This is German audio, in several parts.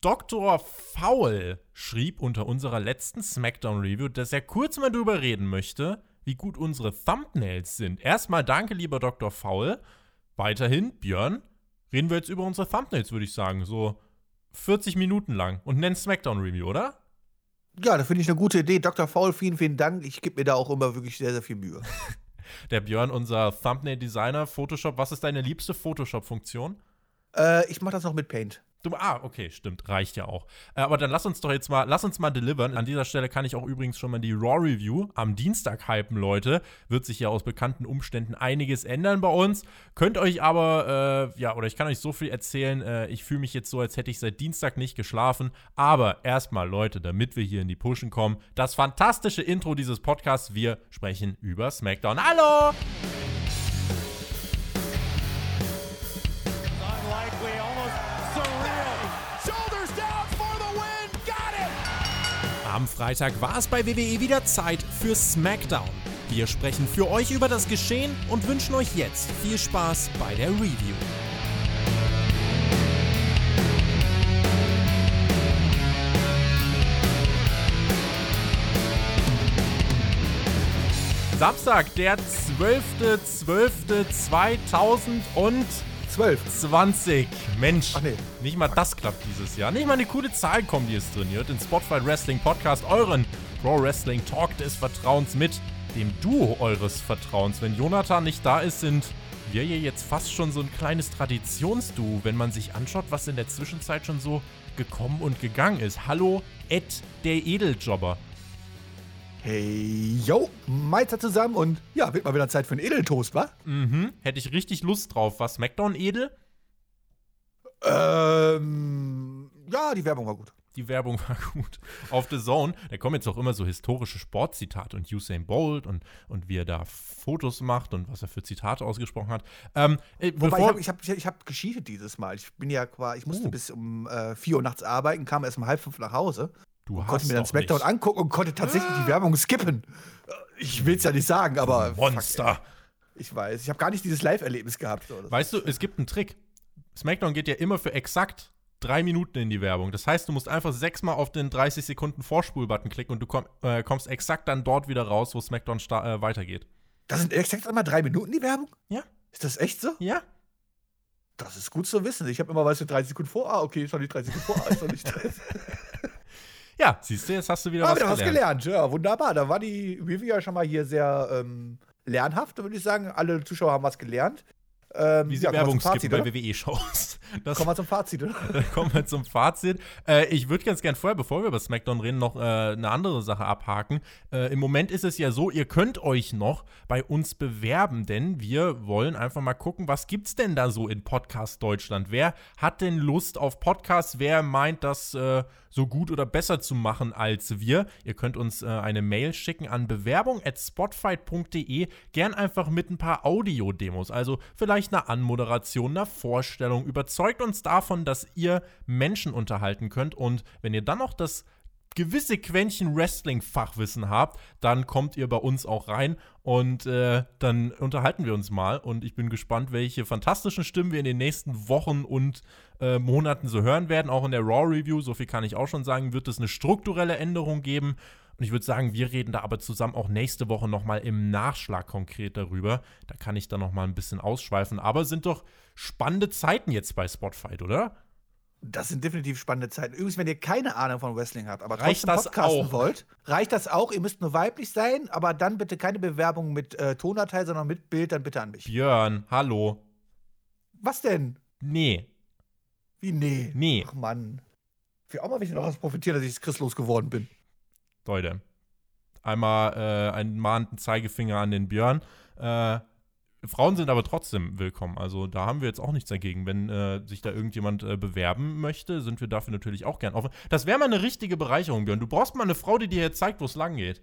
Dr. Foul schrieb unter unserer letzten SmackDown-Review, dass er kurz mal drüber reden möchte, wie gut unsere Thumbnails sind. Erstmal danke, lieber Dr. Foul. Weiterhin, Björn, reden wir jetzt über unsere Thumbnails, würde ich sagen. So 40 Minuten lang und nennen SmackDown-Review, oder? Ja, da finde ich eine gute Idee. Dr. Foul, vielen, vielen Dank. Ich gebe mir da auch immer wirklich sehr, sehr viel Mühe. Der Björn, unser Thumbnail-Designer, Photoshop. Was ist deine liebste Photoshop-Funktion? Äh, ich mache das noch mit Paint. Du, ah, okay, stimmt, reicht ja auch. Äh, aber dann lass uns doch jetzt mal, lass uns mal delivern. An dieser Stelle kann ich auch übrigens schon mal die Raw Review am Dienstag hypen, Leute. Wird sich ja aus bekannten Umständen einiges ändern bei uns. Könnt euch aber, äh, ja, oder ich kann euch so viel erzählen. Äh, ich fühle mich jetzt so, als hätte ich seit Dienstag nicht geschlafen. Aber erstmal, Leute, damit wir hier in die Pushen kommen, das fantastische Intro dieses Podcasts. Wir sprechen über SmackDown. Hallo! Am Freitag war es bei WWE wieder Zeit für SmackDown. Wir sprechen für euch über das Geschehen und wünschen euch jetzt viel Spaß bei der Review. Samstag, der 12.12.2000 und 12. 20. Mensch. Ach nee. Nicht mal das klappt dieses Jahr. Nicht mal eine coole Zahl kommen, die es trainiert. Den Spotlight Wrestling Podcast, euren Pro Wrestling Talk des Vertrauens mit dem Duo eures Vertrauens. Wenn Jonathan nicht da ist, sind wir hier jetzt fast schon so ein kleines Traditionsduo, wenn man sich anschaut, was in der Zwischenzeit schon so gekommen und gegangen ist. Hallo, Ed, der Edeljobber. Hey, yo, Meister zusammen und ja, wird mal wieder Zeit für einen Edeltoast, wa? Mhm, hätte ich richtig Lust drauf. Was, SmackDown edel? Ähm, ja, die Werbung war gut. Die Werbung war gut. Auf The Zone, da kommen jetzt auch immer so historische Sportzitate und Usain Bolt und, und wie er da Fotos macht und was er für Zitate ausgesprochen hat. Ähm, äh, Wobei, ich habe ich hab, ich hab gescheatet dieses Mal. Ich bin ja quasi, ich musste uh. bis um äh, 4 Uhr nachts arbeiten, kam erst um halb fünf nach Hause. Du konnte mir dann Smackdown nicht. angucken und konnte tatsächlich die Werbung skippen. Ich will es ja nicht sagen, aber. Monster. Fuck, ich weiß. Ich habe gar nicht dieses Live-Erlebnis gehabt. Weißt du, es gibt einen Trick. Smackdown geht ja immer für exakt drei Minuten in die Werbung. Das heißt, du musst einfach sechsmal auf den 30 Sekunden Vorspul-Button klicken und du komm, äh, kommst exakt dann dort wieder raus, wo Smackdown äh, weitergeht. Das sind exakt einmal drei Minuten die Werbung? Ja. Ist das echt so? Ja. Das ist gut zu wissen. Ich habe immer, weißt du, 30 Sekunden vor. Ah, okay, ist noch nicht 30 Sekunden vor. Ah, ist noch nicht 30. Ja, siehst du, jetzt hast du wieder ah, was wieder gelernt. was gelernt. Ja, wunderbar. Da war die Review ja schon mal hier sehr ähm, lernhaft, würde ich sagen. Alle Zuschauer haben was gelernt. Ähm, Wie ja, Werbung skippen bei WWE-Shows. Kommen wir zum Fazit, oder? kommen wir zum Fazit. Äh, ich würde ganz gern vorher, bevor wir über SmackDown reden, noch äh, eine andere Sache abhaken. Äh, Im Moment ist es ja so, ihr könnt euch noch bei uns bewerben, denn wir wollen einfach mal gucken, was gibt's denn da so in Podcast Deutschland? Wer hat denn Lust auf Podcasts? Wer meint, das äh, so gut oder besser zu machen als wir? Ihr könnt uns äh, eine Mail schicken an bewerbung@spotfight.de, gern einfach mit ein paar Audio-Demos, also vielleicht eine Anmoderation, eine Vorstellung. Überzeugt uns davon, dass ihr Menschen unterhalten könnt. Und wenn ihr dann noch das gewisse Quäntchen Wrestling-Fachwissen habt, dann kommt ihr bei uns auch rein und äh, dann unterhalten wir uns mal. Und ich bin gespannt, welche fantastischen Stimmen wir in den nächsten Wochen und äh, Monaten so hören werden. Auch in der Raw Review, so viel kann ich auch schon sagen, wird es eine strukturelle Änderung geben. Und ich würde sagen, wir reden da aber zusammen auch nächste Woche nochmal im Nachschlag konkret darüber. Da kann ich dann nochmal ein bisschen ausschweifen. Aber sind doch spannende Zeiten jetzt bei Spotfight, oder? Das sind definitiv spannende Zeiten. Übrigens, wenn ihr keine Ahnung von Wrestling habt, aber reicht trotzdem podcasten auch? wollt, reicht das auch. Ihr müsst nur weiblich sein, aber dann bitte keine Bewerbung mit äh, Tondatei, sondern mit Bild, dann bitte an mich. Björn, hallo. Was denn? Nee. Wie nee? Nee. Ach Mann. Ich will auch mal ein bisschen daraus profitieren, dass ich christlos geworden bin. Leute. Einmal äh, einen mahnenden Zeigefinger an den Björn. Äh, Frauen sind aber trotzdem willkommen. Also da haben wir jetzt auch nichts dagegen. Wenn äh, sich da irgendjemand äh, bewerben möchte, sind wir dafür natürlich auch gern offen. Das wäre mal eine richtige Bereicherung, Björn. Du brauchst mal eine Frau, die dir jetzt zeigt, wo es lang geht.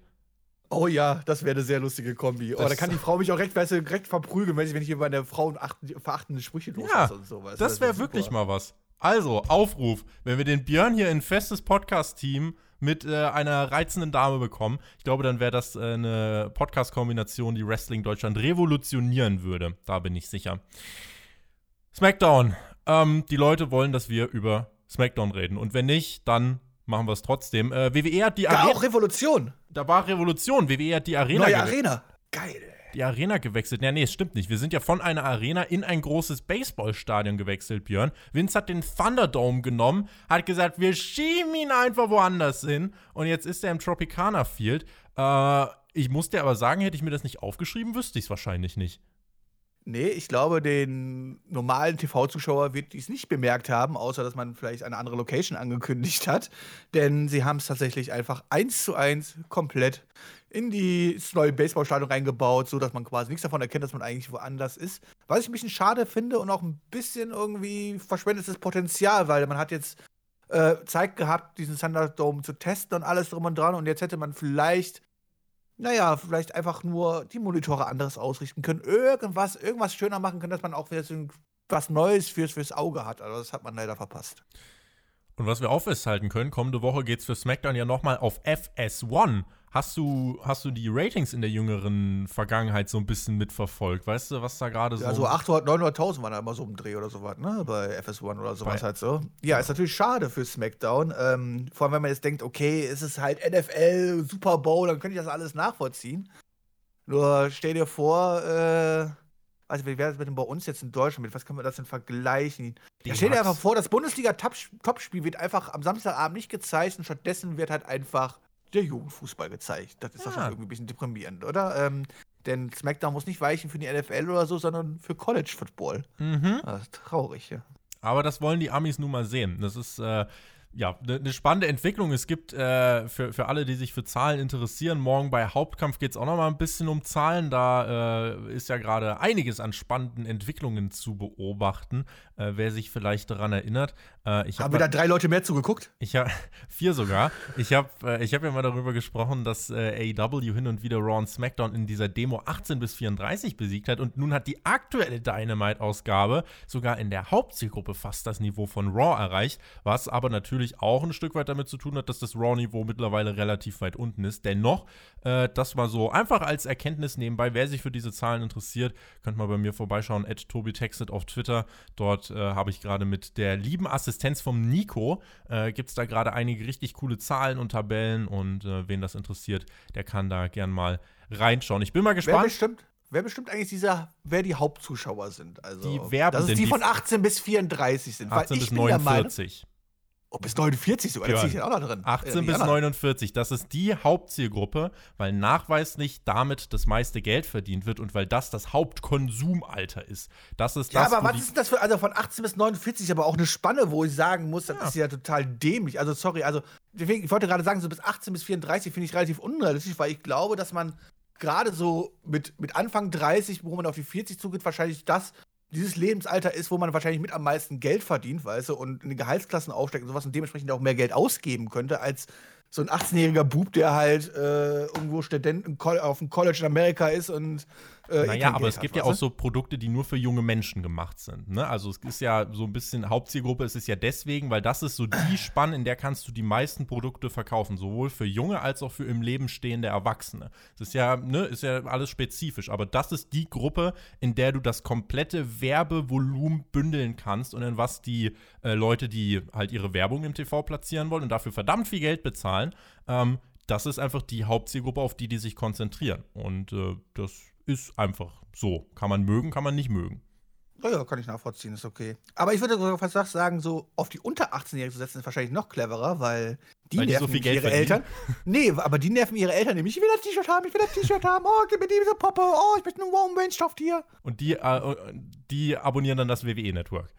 Oh ja, das wäre eine sehr lustige Kombi. Oh, da kann die Frau mich auch recht, weißt du, direkt verprügeln, wenn ich, wenn ich über eine Frau verachtende Sprüche loslasse ja, und so. Weißt Das wäre wirklich mal was. Also, Aufruf. Wenn wir den Björn hier in festes Podcast-Team mit äh, einer reizenden Dame bekommen. Ich glaube, dann wäre das äh, eine Podcast-Kombination, die Wrestling Deutschland revolutionieren würde. Da bin ich sicher. SmackDown. Ähm, die Leute wollen, dass wir über SmackDown reden. Und wenn nicht, dann machen wir es trotzdem. Äh, WWE hat die Arena. auch Revolution. Da war Revolution. WWE hat die Arena. Neue Arena. Geil. Die Arena gewechselt. Ja, nee, es stimmt nicht. Wir sind ja von einer Arena in ein großes Baseballstadion gewechselt, Björn. Vince hat den Thunderdome genommen, hat gesagt, wir schieben ihn einfach woanders hin. Und jetzt ist er im Tropicana Field. Äh, ich muss dir aber sagen, hätte ich mir das nicht aufgeschrieben, wüsste ich es wahrscheinlich nicht. Nee, ich glaube, den normalen TV-Zuschauer wird dies nicht bemerkt haben, außer dass man vielleicht eine andere Location angekündigt hat. Denn sie haben es tatsächlich einfach eins zu eins komplett in die neue Baseballstadion reingebaut, sodass man quasi nichts davon erkennt, dass man eigentlich woanders ist. Was ich ein bisschen schade finde und auch ein bisschen irgendwie verschwendetes Potenzial, weil man hat jetzt äh, Zeit gehabt, diesen Thunderdome zu testen und alles drum und dran. Und jetzt hätte man vielleicht naja, vielleicht einfach nur die Monitore anderes ausrichten können, irgendwas, irgendwas schöner machen können, dass man auch wieder so was Neues fürs, fürs Auge hat. Also das hat man leider verpasst. Und was wir auch festhalten können, kommende Woche geht es für SmackDown ja nochmal auf FS1. Hast du, hast du die Ratings in der jüngeren Vergangenheit so ein bisschen mitverfolgt? Weißt du, was da gerade so. Ja, so 800, 900.000 waren da immer so im Dreh oder sowas, ne? Bei FS1 oder sowas Bei, halt so. Ja, ist natürlich schade für SmackDown. Ähm, vor allem, wenn man jetzt denkt, okay, ist es halt NFL, Super Bowl, dann könnte ich das alles nachvollziehen. Nur stell dir vor, äh, also wie wäre das mit dem bei uns jetzt in Deutschland? Mit was können wir das denn vergleichen? Ja, stell dir einfach vor, das Bundesliga-Topspiel wird einfach am Samstagabend nicht gezeigt und stattdessen wird halt einfach der Jugendfußball gezeigt. Das ist ja. schon irgendwie ein bisschen deprimierend, oder? Ähm, denn SmackDown muss nicht weichen für die NFL oder so, sondern für College Football. Mhm. traurig, ja. Aber das wollen die Amis nun mal sehen. Das ist äh, ja, eine ne spannende Entwicklung. Es gibt äh, für, für alle, die sich für Zahlen interessieren, morgen bei Hauptkampf geht es auch noch mal ein bisschen um Zahlen. Da äh, ist ja gerade einiges an spannenden Entwicklungen zu beobachten, äh, wer sich vielleicht daran erinnert. Äh, ich hab Haben wir da drei Leute mehr zugeguckt? Ich habe vier sogar. ich habe äh, ich hab ja mal darüber gesprochen, dass äh, AEW hin und wieder Raw und SmackDown in dieser Demo 18 bis 34 besiegt hat und nun hat die aktuelle Dynamite-Ausgabe sogar in der Hauptzielgruppe fast das Niveau von Raw erreicht, was aber natürlich auch ein Stück weit damit zu tun hat, dass das Raw-Niveau mittlerweile relativ weit unten ist. Dennoch, äh, das war so einfach als Erkenntnis nebenbei. Wer sich für diese Zahlen interessiert, könnt mal bei mir vorbeischauen, at TobiTextet auf Twitter. Dort äh, habe ich gerade mit der lieben Assistenz vom Nico, äh, gibt es da gerade einige richtig coole Zahlen und Tabellen und äh, wen das interessiert, der kann da gern mal reinschauen. Ich bin mal gespannt. Wer bestimmt, Wer bestimmt eigentlich dieser, wer die Hauptzuschauer sind? Also, die Werbenden. Dass es die von 18 bis 34 sind. 18 bis 49. Oh, bis 49 sogar, da ziehe ich auch noch drin. 18 äh, bis 49, das ist die Hauptzielgruppe, weil nachweislich damit das meiste Geld verdient wird und weil das das Hauptkonsumalter ist. Das ist ja, das, aber was ist das für, also von 18 bis 49 aber auch eine Spanne, wo ich sagen muss, das ja. ist ja total dämlich. Also sorry, also ich wollte gerade sagen, so bis 18 bis 34 finde ich relativ unrealistisch, weil ich glaube, dass man gerade so mit, mit Anfang 30, wo man auf die 40 zugeht, wahrscheinlich das dieses Lebensalter ist, wo man wahrscheinlich mit am meisten Geld verdient, weißt du, und in den Gehaltsklassen aufsteigt und sowas und dementsprechend auch mehr Geld ausgeben könnte, als so ein 18-jähriger Bub, der halt äh, irgendwo Student auf dem College in Amerika ist und äh, naja, aber es gibt ja auch so Produkte, die nur für junge Menschen gemacht sind. Ne? Also es ist ja so ein bisschen Hauptzielgruppe, es ist ja deswegen, weil das ist so die Spanne, in der kannst du die meisten Produkte verkaufen, sowohl für junge als auch für im Leben stehende Erwachsene. Das ist ja, ne, ist ja alles spezifisch, aber das ist die Gruppe, in der du das komplette Werbevolumen bündeln kannst und in was die äh, Leute, die halt ihre Werbung im TV platzieren wollen und dafür verdammt viel Geld bezahlen, ähm, das ist einfach die Hauptzielgruppe, auf die die sich konzentrieren. Und äh, das ist einfach so. Kann man mögen, kann man nicht mögen. Ja, ja, kann ich nachvollziehen, ist okay. Aber ich würde sogar fast sagen, so auf die unter 18-Jährigen zu setzen, ist wahrscheinlich noch cleverer, weil die weil nerven die so ihre verdienen. Eltern. Nee, aber die nerven ihre Eltern nämlich. Ich will das T-Shirt haben, ich will das T-Shirt haben. Oh, gib mir diese Poppe. Oh, ich möchte einen Warm Range Stofftier. Und die, äh, die abonnieren dann das WWE-Network.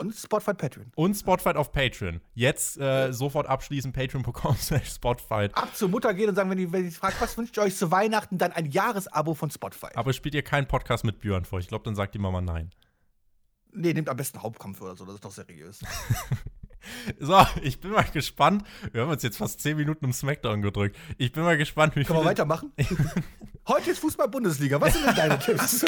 Und Spotfight Patreon. Und Spotfight auf Patreon. Jetzt äh, sofort abschließen, patreon.com Spotfight. Ab zur Mutter gehen und sagen, wenn die, wenn die fragt, was wünscht ihr euch zu Weihnachten, dann ein Jahresabo von Spotfight. Aber spielt ihr keinen Podcast mit Björn vor? Ich glaube, dann sagt die Mama nein. Nee, nehmt am besten Hauptkampf oder so, das ist doch seriös. so, ich bin mal gespannt. Wir haben uns jetzt fast 10 Minuten im Smackdown gedrückt. Ich bin mal gespannt, wie Können wir weitermachen? Heute ist Fußball-Bundesliga. Was sind denn deine Tipps?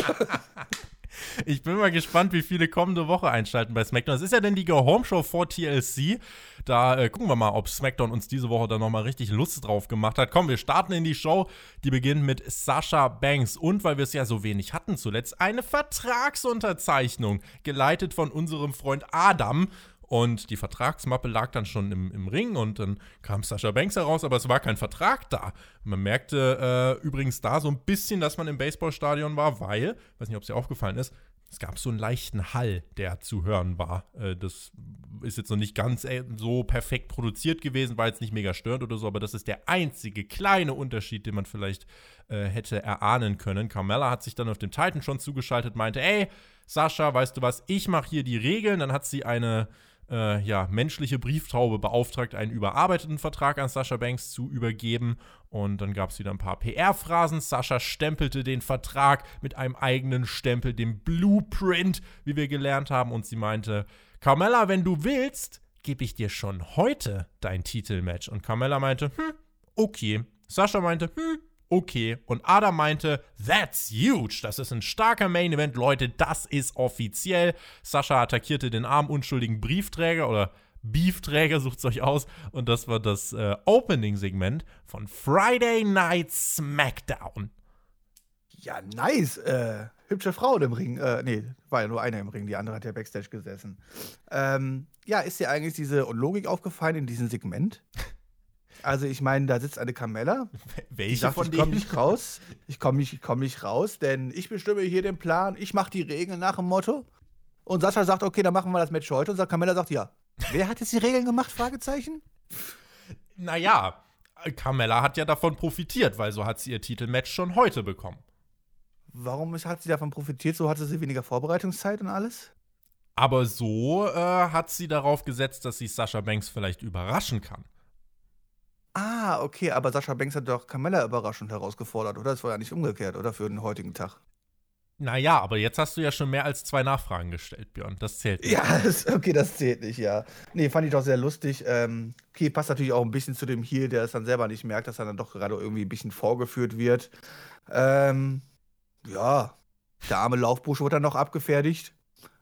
Ich bin mal gespannt, wie viele kommende Woche einschalten bei SmackDown. Es ist ja denn die Go-Home-Show vor TLC. Da äh, gucken wir mal, ob SmackDown uns diese Woche dann nochmal richtig Lust drauf gemacht hat. Komm, wir starten in die Show. Die beginnt mit Sasha Banks. Und weil wir es ja so wenig hatten zuletzt, eine Vertragsunterzeichnung, geleitet von unserem Freund Adam. Und die Vertragsmappe lag dann schon im, im Ring und dann kam Sascha Banks heraus, aber es war kein Vertrag da. Man merkte äh, übrigens da so ein bisschen, dass man im Baseballstadion war, weil, weiß nicht, ob es dir aufgefallen ist, es gab so einen leichten Hall, der zu hören war. Äh, das ist jetzt noch nicht ganz äh, so perfekt produziert gewesen, war jetzt nicht mega störend oder so, aber das ist der einzige kleine Unterschied, den man vielleicht äh, hätte erahnen können. Carmella hat sich dann auf dem Titan schon zugeschaltet, meinte, ey, Sascha, weißt du was, ich mache hier die Regeln. Dann hat sie eine äh, ja, menschliche Brieftaube beauftragt, einen überarbeiteten Vertrag an Sascha Banks zu übergeben. Und dann gab es wieder ein paar PR-Phrasen. Sascha stempelte den Vertrag mit einem eigenen Stempel, dem Blueprint, wie wir gelernt haben. Und sie meinte, Carmella, wenn du willst, gebe ich dir schon heute dein Titelmatch. Und Carmella meinte, hm, okay. Sascha meinte, hm, okay. Und Adam meinte, that's huge. Das ist ein starker Main Event, Leute. Das ist offiziell. Sascha attackierte den armen, unschuldigen Briefträger oder Beefträger, sucht es euch aus. Und das war das äh, Opening-Segment von Friday Night SmackDown. Ja, nice. Äh, hübsche Frau im Ring. Äh, nee, war ja nur eine im Ring, die andere hat ja Backstage gesessen. Ähm, ja, ist dir eigentlich diese Logik aufgefallen in diesem Segment? Also ich meine, da sitzt eine Kamella. Welche sagt, von ich komme nicht raus. Ich komme nicht, komm nicht raus, denn ich bestimme hier den Plan. Ich mache die Regeln nach dem Motto. Und Sascha sagt, okay, dann machen wir das Match heute. Und Kamella sagt, ja. Wer hat jetzt die Regeln gemacht? Fragezeichen. Naja, Carmella hat ja davon profitiert, weil so hat sie ihr Titelmatch schon heute bekommen. Warum hat sie davon profitiert? So hatte sie weniger Vorbereitungszeit und alles? Aber so äh, hat sie darauf gesetzt, dass sie Sascha Banks vielleicht überraschen kann. Ah, okay, aber Sascha Banks hat doch Carmella überraschend herausgefordert, oder? Das war ja nicht umgekehrt, oder? Für den heutigen Tag. Naja, aber jetzt hast du ja schon mehr als zwei Nachfragen gestellt, Björn. Das zählt nicht. Ja, das, okay, das zählt nicht, ja. Nee, fand ich doch sehr lustig. Ähm, okay, passt natürlich auch ein bisschen zu dem Heel, der es dann selber nicht merkt, dass er dann doch gerade irgendwie ein bisschen vorgeführt wird. Ähm, ja, der arme Laufbursche wurde dann noch abgefertigt.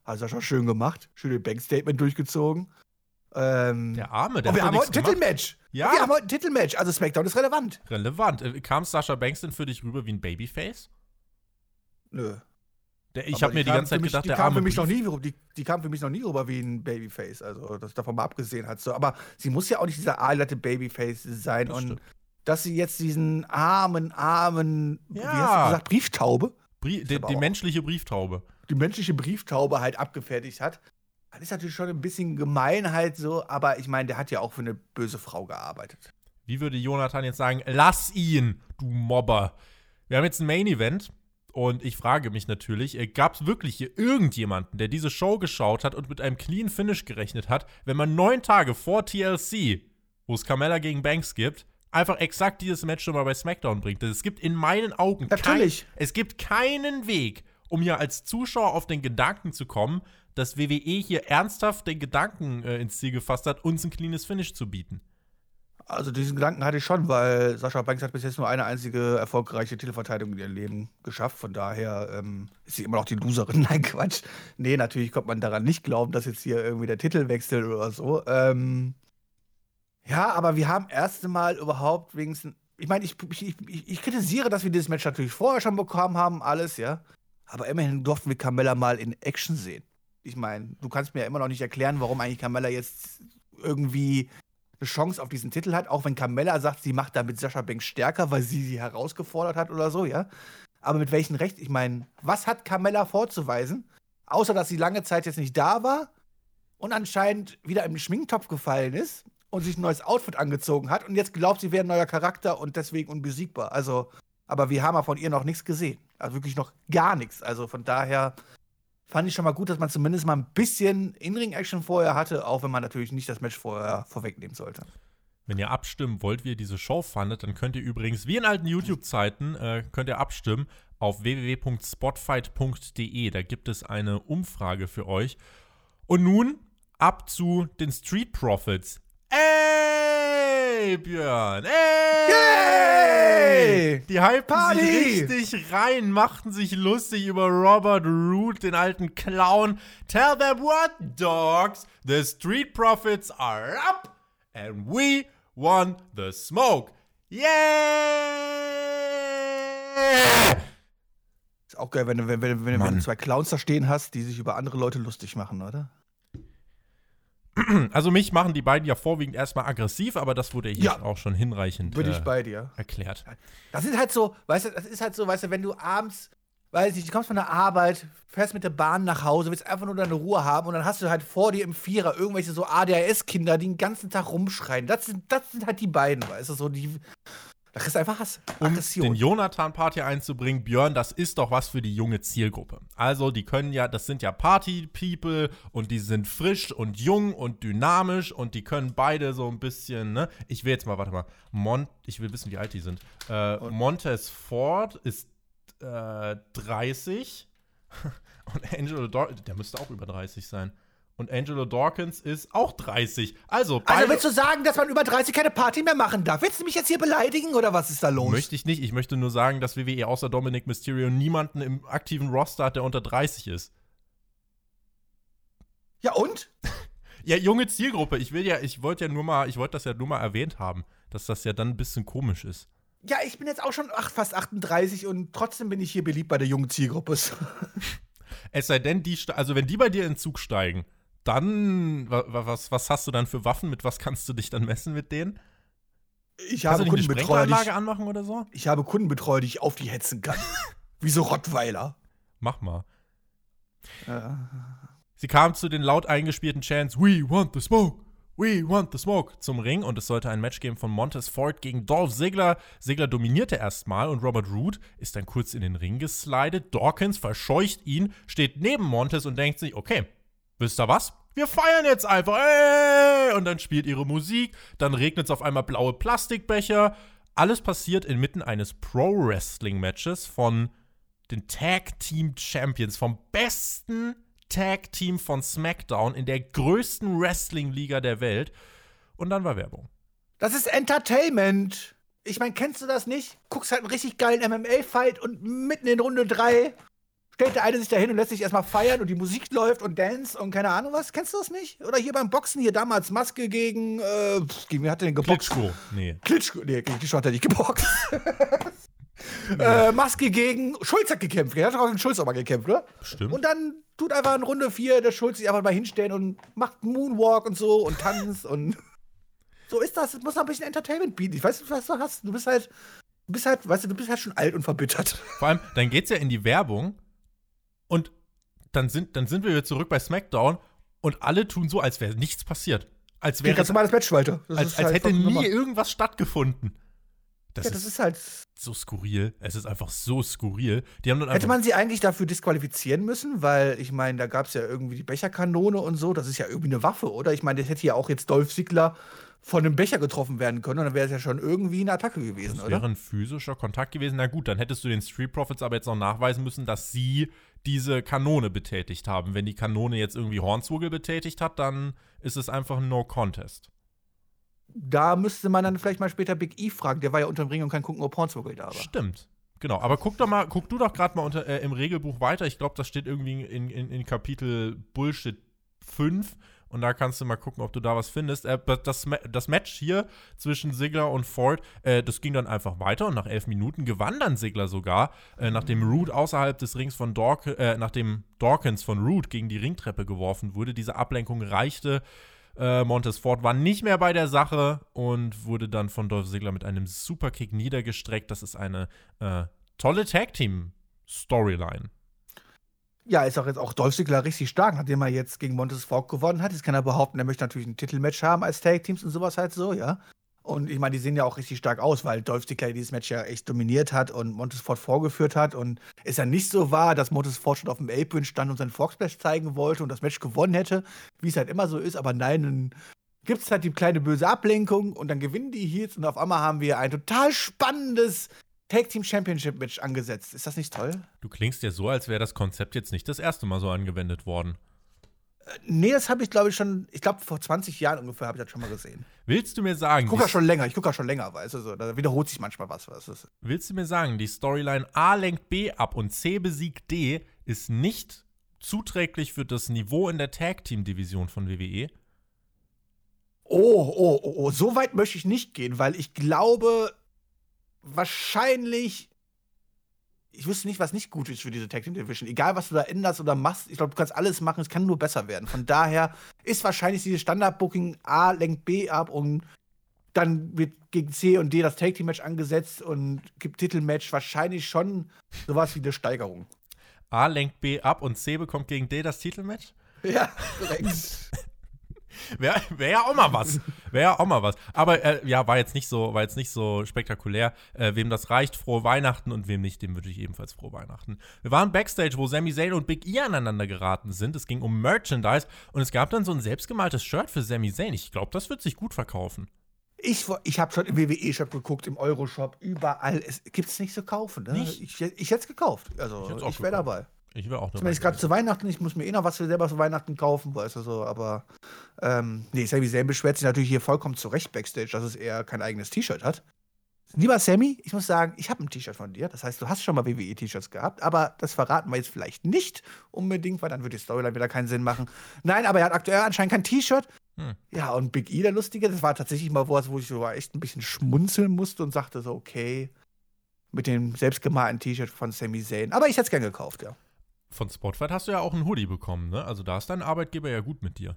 Hat Sascha schön gemacht. Schöne Bankstatement durchgezogen. Ähm, Der Arme, der oh, wir haben heute ein. Titelmatch. Ja. Wir haben heute ein Titelmatch. Also SmackDown ist relevant. Relevant. Äh, Kam Sascha Banks denn für dich rüber wie ein Babyface? Nö. Der, ich habe mir die ganze Zeit mich, gedacht, die der kam arme für mich noch nie, die, die kam für mich noch nie rüber wie ein Babyface. Also das davon mal abgesehen hat. So. Aber sie muss ja auch nicht dieser aalerte Babyface sein. Das und stimmt. dass sie jetzt diesen armen, armen, wie Ja. hast du gesagt, Brieftaube, Brie die, die menschliche Brieftaube. die menschliche Brieftaube halt abgefertigt hat. Das ist natürlich schon ein bisschen gemein halt so, aber ich meine, der hat ja auch für eine böse Frau gearbeitet. Wie würde Jonathan jetzt sagen, lass ihn, du Mobber. Wir haben jetzt ein Main Event und ich frage mich natürlich, gab es wirklich hier irgendjemanden, der diese Show geschaut hat und mit einem clean Finish gerechnet hat, wenn man neun Tage vor TLC, wo es Carmella gegen Banks gibt, einfach exakt dieses Match schon mal bei SmackDown bringt. Es gibt in meinen Augen Natürlich. Kein, es gibt keinen Weg, um hier als Zuschauer auf den Gedanken zu kommen, dass WWE hier ernsthaft den Gedanken äh, ins Ziel gefasst hat, uns ein cleanes Finish zu bieten. Also diesen Gedanken hatte ich schon, weil Sascha Banks hat bis jetzt nur eine einzige erfolgreiche Titelverteidigung in ihrem Leben geschafft. Von daher ähm, ist sie immer noch die Loserin. Nein, Quatsch. Nee, natürlich kommt man daran nicht glauben, dass jetzt hier irgendwie der Titel wechselt oder so. Ähm, ja, aber wir haben erst Mal überhaupt wenigstens. Ich meine, ich, ich, ich, ich kritisiere, dass wir dieses Match natürlich vorher schon bekommen haben, alles, ja. Aber immerhin durften wir Carmella mal in Action sehen. Ich meine, du kannst mir ja immer noch nicht erklären, warum eigentlich Carmella jetzt irgendwie eine Chance auf diesen Titel hat, auch wenn Carmella sagt, sie macht damit Sascha Banks stärker, weil sie sie herausgefordert hat oder so, ja. Aber mit welchem Recht? Ich meine, was hat Carmella vorzuweisen? Außer, dass sie lange Zeit jetzt nicht da war und anscheinend wieder im Schminktopf gefallen ist und sich ein neues Outfit angezogen hat und jetzt glaubt, sie wäre ein neuer Charakter und deswegen unbesiegbar. Also, aber wir haben ja von ihr noch nichts gesehen. Also wirklich noch gar nichts. Also von daher fand ich schon mal gut, dass man zumindest mal ein bisschen In-Ring-Action vorher hatte, auch wenn man natürlich nicht das Match vorher vorwegnehmen sollte. Wenn ihr abstimmen wollt, wie ihr diese Show fandet, dann könnt ihr übrigens, wie in alten YouTube-Zeiten, äh, könnt ihr abstimmen auf www.spotfight.de. Da gibt es eine Umfrage für euch. Und nun ab zu den Street Profits. Ey, Björn! Ey! Die Party! sich richtig rein, machten sich lustig über Robert Root, den alten Clown. Tell them what, dogs? The Street Profits are up and we won the smoke. Yeah! Ist auch geil, wenn, du- wenn, wenn, wenn, du zwei Clowns da stehen hast, die sich über andere Leute lustig machen, oder? Also mich machen die beiden ja vorwiegend erstmal aggressiv, aber das wurde hier Ja. auch schon hinreichend Bin ich äh, bei dir. erklärt. Das ist halt so, weißt du, das ist halt so, weißt du, wenn du abends, weiß ich, du kommst von der Arbeit, fährst mit der Bahn nach Hause, willst einfach nur deine Ruhe haben und dann hast du halt vor dir im Vierer irgendwelche so ADHS-Kinder, die den ganzen Tag rumschreien. Das sind, das sind halt die beiden, weißt du, so die. Da kriegst du einfach Hass. Um Aggression. den Jonathan-Part hier einzubringen, Björn, das ist doch was für die junge Zielgruppe. Also, die können ja, das sind ja Party-People und die sind frisch und jung und dynamisch und die können beide so ein bisschen, ne? Ich will jetzt mal, warte mal, Mon ich will wissen, wie alt die sind. Äh, Montez Ford ist äh, 30 und Angelo Dawkins, der müsste auch über 30 sein. Und Angelo Dawkins ist auch 30. Also, also willst du sagen, dass man über 30 keine Party mehr machen darf? Willst du mich jetzt hier beleidigen oder was ist da los? Möchte ich nicht. Ich möchte nur sagen, dass WWE außer Dominic Mysterio niemanden im aktiven Roster hat, der unter 30 ist. ja und? Ja, junge Zielgruppe. Ich will ja, ich wollte ja nur mal, ich wollte das ja nur mal erwähnt haben, dass das ja dann ein bisschen komisch ist. Ja, ich bin jetzt auch schon ach, fast 38 und trotzdem bin ich hier beliebt bei der jungen Zielgruppe. Es sei denn, die, also wenn die bei dir in den Zug steigen, dann, wa- wa- was, was hast du dann für Waffen? Mit was kannst du dich dann messen mit denen? Ich habe Kundenbetreuer, die ich, anmachen oder so? ich habe Kundenbetreuer, die ich auf die hetzen kann. Wie so Rottweiler. Mach mal. Ja. Sie kam zu den laut eingespielten Chants We want the smoke, we want the smoke zum Ring und es sollte ein Match geben von Montez Ford gegen Dolph Ziggler. Ziggler dominierte erstmal und Robert Root ist dann kurz in den Ring geslidet. Dawkins verscheucht ihn, steht neben Montez und denkt sich, okay, wisst ihr was? Wir feiern jetzt einfach. Ey! Und dann spielt ihre Musik, dann regnet es auf einmal blaue Plastikbecher. Alles passiert inmitten eines Pro-Wrestling-Matches von den Tag Team Champions, vom besten Tag Team von SmackDown in der größten Wrestling-Liga der Welt. Und dann war Werbung. Das ist Entertainment. Ich meine, kennst du das nicht? Guckst halt einen richtig geilen MMA-Fight und mitten in Runde 3 stellt der eine sich da hin und lässt sich erstmal feiern und die Musik läuft und Dance und keine Ahnung was. Kennst du das nicht? Oder hier beim Boxen, hier damals Maske gegen, äh, gegen wer hat der denn geboxt? Klitschko. Nee. Klitschko. Nee, Klitschko hat er nicht geboxt. äh, Maske gegen Schulz hat gekämpft. Er hat doch auch gegen Schulz auch mal gekämpft, oder? Stimmt. Und dann tut einfach in Runde 4 der Schulz sich einfach mal hinstellen und macht Moonwalk und so und tanzt und so ist das. Es muss noch ein bisschen Entertainment bieten. Ich weiß nicht, was du hast. Du bist halt, du bist halt, weißt du, du bist halt schon alt und verbittert. Vor allem, dann geht's ja in die Werbung und dann sind, dann sind wir wieder zurück bei SmackDown und alle tun so, als wäre nichts passiert. Als wäre ganz normales Match weiter. Das als, als halt hätte nie normal. irgendwas stattgefunden. Das, Ja, das ist, ist halt. so skurril. Es ist einfach so skurril. Die haben Hätte man sie eigentlich dafür disqualifizieren müssen, weil ich meine, da gab es ja irgendwie die Becherkanone und so. Das ist ja irgendwie eine Waffe, oder? Ich meine, das hätte ja auch jetzt Dolph Ziggler von einem Becher getroffen werden können und dann wäre es ja schon irgendwie eine Attacke gewesen, Das oder? wäre ein physischer Kontakt gewesen. Na gut, dann hättest du den Street Profits aber jetzt noch nachweisen müssen, dass sie diese Kanone betätigt haben. Wenn die Kanone jetzt irgendwie Hornswoggle betätigt hat, dann ist es einfach ein No-Contest. Da müsste man dann vielleicht mal später Big E fragen. Der war ja unterm Ring und kann gucken, ob Hornswoggle da war. Stimmt. Genau, aber guck doch mal, guck du doch gerade mal unter, äh, im Regelbuch weiter. Ich glaube, das steht irgendwie in, in, in Kapitel Bullshit 5. Und da kannst du mal gucken, ob du da was findest. Äh, das, das Match hier zwischen Sigler und Ford, äh, das ging dann einfach weiter. Und nach elf Minuten gewann dann Sigler sogar, äh, nachdem Root außerhalb des Rings von Dawk äh, nachdem Dawkins von Root gegen die Ringtreppe geworfen wurde. Diese Ablenkung reichte. Äh, Montez Ford war nicht mehr bei der Sache und wurde dann von Dolph Ziggler mit einem Superkick niedergestreckt. Das ist eine äh, tolle Tag-Team-Storyline. Ja, ist auch jetzt auch Dolph Ziggler richtig stark, nachdem er jetzt gegen Montes Ford gewonnen hat. Jetzt kann er behaupten, er möchte natürlich ein Titelmatch haben als Tag Teams und sowas halt so, ja. Und ich meine, die sehen ja auch richtig stark aus, weil Dolph Ziggler dieses Match ja echt dominiert hat und Montes Ford vorgeführt hat. Und es ja nicht so war, dass Montes Ford schon auf dem Apron stand und seinen Foxsplash zeigen wollte und das Match gewonnen hätte, wie es halt immer so ist. Aber nein, dann gibt es halt die kleine böse Ablenkung und dann gewinnen die Heels und auf einmal haben wir ein total spannendes Tag Team Championship Match angesetzt. Ist das nicht toll? Du klingst ja so, als wäre das Konzept jetzt nicht das erste Mal so angewendet worden. Nee, das habe ich, glaube ich, schon, ich glaube, vor 20 Jahren ungefähr habe ich das schon mal gesehen. Willst du mir sagen, Ich gucke ja schon länger, ich gucke ja schon länger, weißt du, so, da wiederholt sich manchmal was. was ist. willst du mir sagen, die Storyline A lenkt B ab und C besiegt D ist nicht zuträglich für das Niveau in der Tag-Team-Division von E? WWE? Oh, oh, oh, oh, so weit möchte ich nicht gehen, weil ich glaube, wahrscheinlich ich wüsste nicht, was nicht gut ist für diese Tag Team Division. Egal, was du da änderst oder machst, ich glaube, du kannst alles machen, es kann nur besser werden. Von daher ist wahrscheinlich dieses Standard-Booking A lenkt B ab und dann wird gegen C und D das Tag Team Match angesetzt und gibt Titelmatch wahrscheinlich schon sowas wie eine Steigerung. A lenkt B ab und C bekommt gegen D das Titelmatch? Ja, korrekt. Wäre wär ja auch mal was. Wäre ja auch mal was. Aber äh, ja, war jetzt nicht so, war jetzt nicht so spektakulär. Äh, wem das reicht, frohe Weihnachten und wem nicht, dem wünsche ich ebenfalls frohe Weihnachten. Wir waren Backstage, wo Sami Zayn und Big E aneinander geraten sind. Es ging um Merchandise und es gab dann so ein selbstgemaltes Shirt für Sami Zayn. Ich glaube, das wird sich gut verkaufen. Ich, ich habe schon im WWE-Shop geguckt, im Euro-Shop, überall. Es gibt es nicht zu kaufen. Ne? Nicht? Ich, ich hätte es gekauft. Also, ich, ich wäre dabei. Ich wäre auch dabei. Zumindest gerade zu Weihnachten. Ich muss mir eh noch was für selber zu Weihnachten kaufen, weißt du so. Aber, ähm, nee, Sammy Zayn beschwert sich natürlich hier vollkommen zurecht Backstage, dass es eher kein eigenes T-Shirt hat. Lieber Sammy, ich muss sagen, ich habe ein T-Shirt von dir. Das heißt, du hast schon mal WWE-T-Shirts gehabt, aber das verraten wir jetzt vielleicht nicht unbedingt, weil dann würde die Storyline wieder keinen Sinn machen. Nein, aber er hat aktuell anscheinend kein T-Shirt. Hm. Ja, und Big E, der Lustige, das war tatsächlich mal was, wo ich so echt ein bisschen schmunzeln musste und sagte so, okay, mit dem selbstgemalten T-Shirt von Sami Zayn. Aber ich hätte es gern gekauft, ja. Von Spotfight hast du ja auch einen Hoodie bekommen, ne? Also da ist dein Arbeitgeber ja gut mit dir.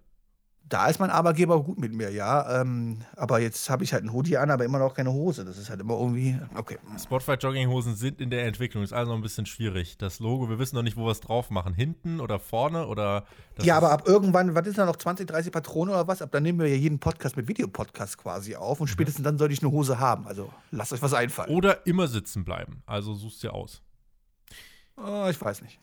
Da ist mein Arbeitgeber gut mit mir, ja. Ähm, aber jetzt habe ich halt einen Hoodie an, aber immer noch keine Hose. Das ist halt immer irgendwie. Okay. Spotfight Jogginghosen sind in der Entwicklung. Ist also ein bisschen schwierig. Das Logo, wir wissen noch nicht, wo wir es drauf machen. Hinten oder vorne oder. Ja, aber ab irgendwann, was ist da noch, 20, 30 Patronen oder was? Ab dann nehmen wir ja jeden Podcast mit Videopodcast quasi auf und mhm. spätestens dann sollte ich eine Hose haben. Also lasst euch was einfallen. Oder immer sitzen bleiben. Also suchst dir aus. Oh, ich weiß nicht.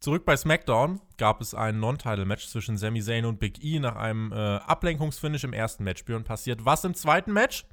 Zurück bei SmackDown gab es ein Non-Title-Match zwischen Sami Zayn und Big E nach einem äh, Ablenkungsfinish im ersten Match. Björn passiert was im zweiten Match?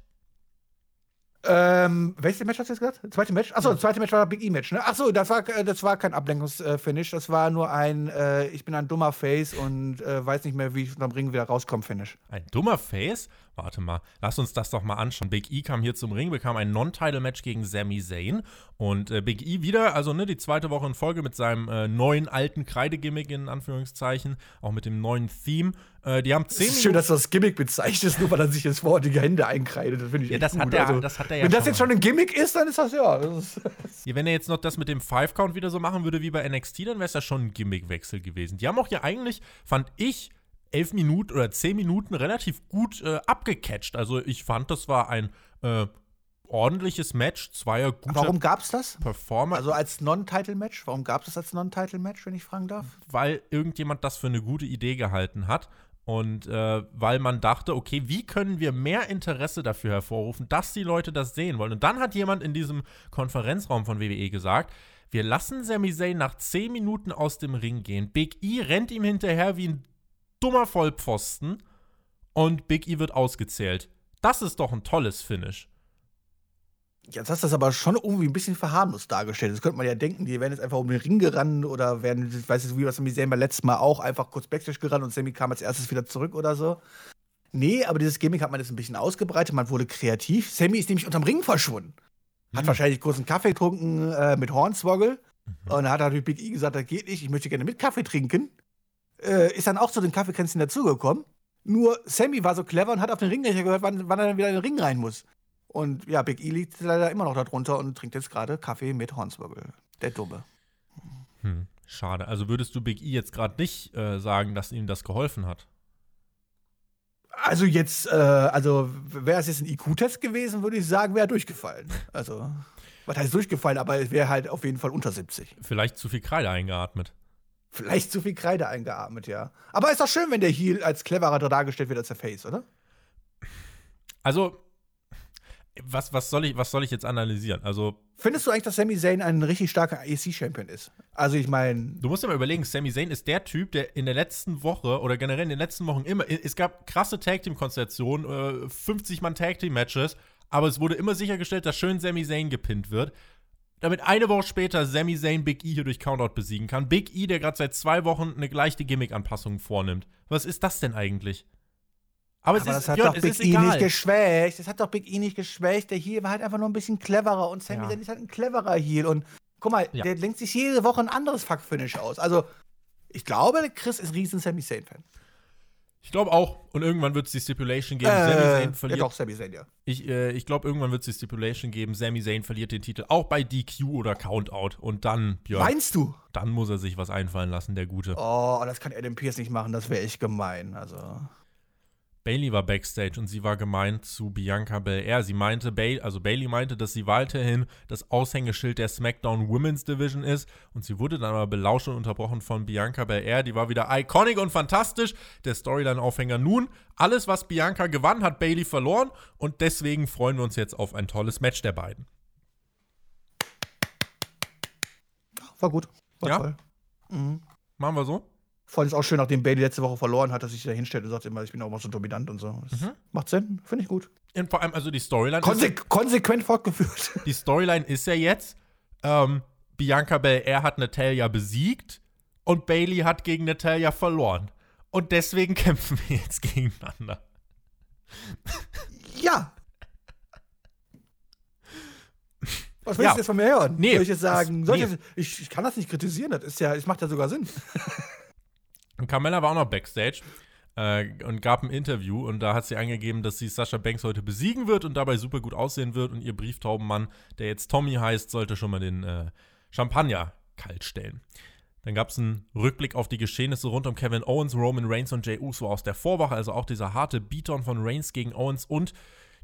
Ähm, welches Match hast du jetzt gesagt? Zweite Match? Achso, das zweite Match war Big E-Match, ne? Achso, das war, äh, das war kein Ablenkungsfinish, das war nur ein, äh, ich bin ein dummer Face und äh, weiß nicht mehr, wie ich unterm Ring wieder rauskomme, Finish. Ein dummer Face? Warte mal, lass uns das doch mal anschauen. Big E kam hier zum Ring, bekam ein Non-Title-Match gegen Sami Zayn. Und äh, Big E wieder, also ne, die zweite Woche in Folge mit seinem äh, neuen alten Kreidegimmick in Anführungszeichen, auch mit dem neuen Theme. Äh, die haben zehn Es ist schön, dass du das Gimmick bezeichnest, nur weil er sich jetzt vor die Hände einkreidet. Das finde ich ja, das gut. Hat der, also, das hat er ja Wenn das jetzt schon ein Gimmick ist, dann ist das ja. Das ist, ja wenn er jetzt noch das mit dem Five-Count wieder so machen würde wie bei NXT, dann wäre es ja schon ein Gimmickwechsel gewesen. Die haben auch ja eigentlich, fand ich, elf Minuten oder zehn Minuten relativ gut äh, abgecatcht. Also ich fand, das war ein äh, ordentliches Match, zweier gute Warum gab es das? Performer. Also als Non-Title-Match? Warum gab es das als Non-Title-Match, wenn ich fragen darf? Weil irgendjemand das für eine gute Idee gehalten hat. Und äh, weil man dachte, okay, wie können wir mehr Interesse dafür hervorrufen, dass die Leute das sehen wollen? Und dann hat jemand in diesem Konferenzraum von WWE gesagt, wir lassen Sami Zayn nach 10 Minuten aus dem Ring gehen. Big E rennt ihm hinterher wie ein dummer Vollpfosten und Big E wird ausgezählt. Das ist doch ein tolles Finish. Jetzt hast du das aber schon irgendwie ein bisschen verharmlost dargestellt. Das könnte man ja denken, die wären jetzt einfach um den Ring gerannt oder werden, ich weiß nicht, wie was Sami Zayn beim letzten Mal auch, einfach kurz Backstage gerannt und Sammy kam als erstes wieder zurück oder so. Nee, aber dieses Gimmick hat man jetzt ein bisschen ausgebreitet, man wurde kreativ. Sammy ist nämlich unterm Ring verschwunden. Hat hm. wahrscheinlich kurz einen Kaffee getrunken äh, mit Hornswoggle. Mhm. Und dann hat natürlich Big E gesagt, das geht nicht, ich möchte gerne mit Kaffee trinken äh, ist dann auch zu den Kaffeekränzchen dazugekommen. Nur Sammy war so clever und hat auf den Ringnächer gehört, wann, wann er dann wieder in den Ring rein muss. Und ja, Big E liegt leider immer noch darunter und trinkt jetzt gerade Kaffee mit Hornswoggle. Der Dumme. Hm, schade. Also würdest du Big E jetzt gerade nicht äh, sagen, dass ihm das geholfen hat? Also jetzt, äh, also wäre es jetzt ein IQ-Test gewesen, würde ich sagen, wäre durchgefallen. Also, was heißt durchgefallen, aber es wäre halt auf jeden Fall unter 70. Vielleicht zu viel Kreide eingeatmet. Vielleicht zu viel Kreide eingeatmet, ja. Aber ist doch schön, wenn der Heel als cleverer dargestellt wird als der Face, oder? Also, was, was, soll ich, was soll ich jetzt analysieren? Also. Findest du eigentlich, dass Sami Zayn ein richtig starker AEC-Champion ist? Also, ich meine. Du musst dir mal überlegen, Sami Zayn ist der Typ, der in der letzten Woche oder generell in den letzten Wochen immer. Es gab krasse Tag-Team-Konstellationen, 50 äh, Mann Tag-Team-Matches, aber es wurde immer sichergestellt, dass schön Sami Zayn gepinnt wird damit eine Woche später Sami Zayn Big E hier durch Countout besiegen kann. Big E, der gerade seit zwei Wochen eine leichte Gimmick-Anpassung vornimmt. Was ist das denn eigentlich? Aber, Aber es ist, das hat Björn, doch Big E egal. nicht geschwächt. Das hat doch Big E nicht geschwächt. Der Heel war halt einfach nur ein bisschen cleverer und Sami ja. Zayn ist halt ein cleverer Heel. Und guck mal, ja. der lenkt sich jede Woche ein anderes Fuck-Finish aus. Also, ich glaube, Chris ist riesen Sami Zayn-Fan. Ich glaube auch. Und irgendwann wird es die Stipulation geben. Äh, Sami Zayn verliert. Ja, doch, Sami Zayn, ja. Ich, äh, ich glaube, irgendwann wird es die Stipulation geben. Sami Zayn verliert den Titel auch bei DQ oder Countout. Und dann, Björn, Meinst du? dann muss er sich was einfallen lassen, der Gute. Oh, das kann Adam Pierce nicht machen, das wäre echt gemein. Also. Bailey war backstage und sie war gemeint zu Bianca Belair. Sie meinte, Bailey, also Bailey meinte, dass sie weiterhin das Aushängeschild der SmackDown Women's Division ist und sie wurde dann aber belauscht und unterbrochen von Bianca Belair. Die war wieder iconic und fantastisch. Der Storyline-Aufhänger nun. Alles, was Bianca gewann, hat Bailey verloren und deswegen freuen wir uns jetzt auf ein tolles Match der beiden. War gut. War Ja? toll. Mhm. Machen wir so? Vor allem ist auch schön, nachdem Bailey letzte Woche verloren hat, dass sich da hinstellt und sagt immer, ich bin auch mal so dominant und so. Mhm. Macht Sinn, finde ich gut. Und vor allem, also die Storyline. Konse ist, konsequent fortgeführt. die Storyline ist ja jetzt, ähm, Bianca Belair hat Natalia besiegt und Bailey hat gegen Natalia verloren. Und deswegen kämpfen wir jetzt gegeneinander. ja. Was willst Ja. du jetzt von mir hören? Nee, Soll ich jetzt sagen, das- nee. ich, ich kann das nicht kritisieren, das ist ja, es macht ja sogar Sinn. Und Carmella war auch noch backstage äh, und gab ein Interview und da hat sie angegeben, dass sie Sasha Banks heute besiegen wird und dabei super gut aussehen wird und ihr Brieftaubenmann, der jetzt Tommy heißt, sollte schon mal den äh, Champagner kalt stellen. Dann gab es einen Rückblick auf die Geschehnisse rund um Kevin Owens, Roman Reigns und Jey Uso aus der Vorwoche, also auch dieser harte Beatdown von Reigns gegen Owens und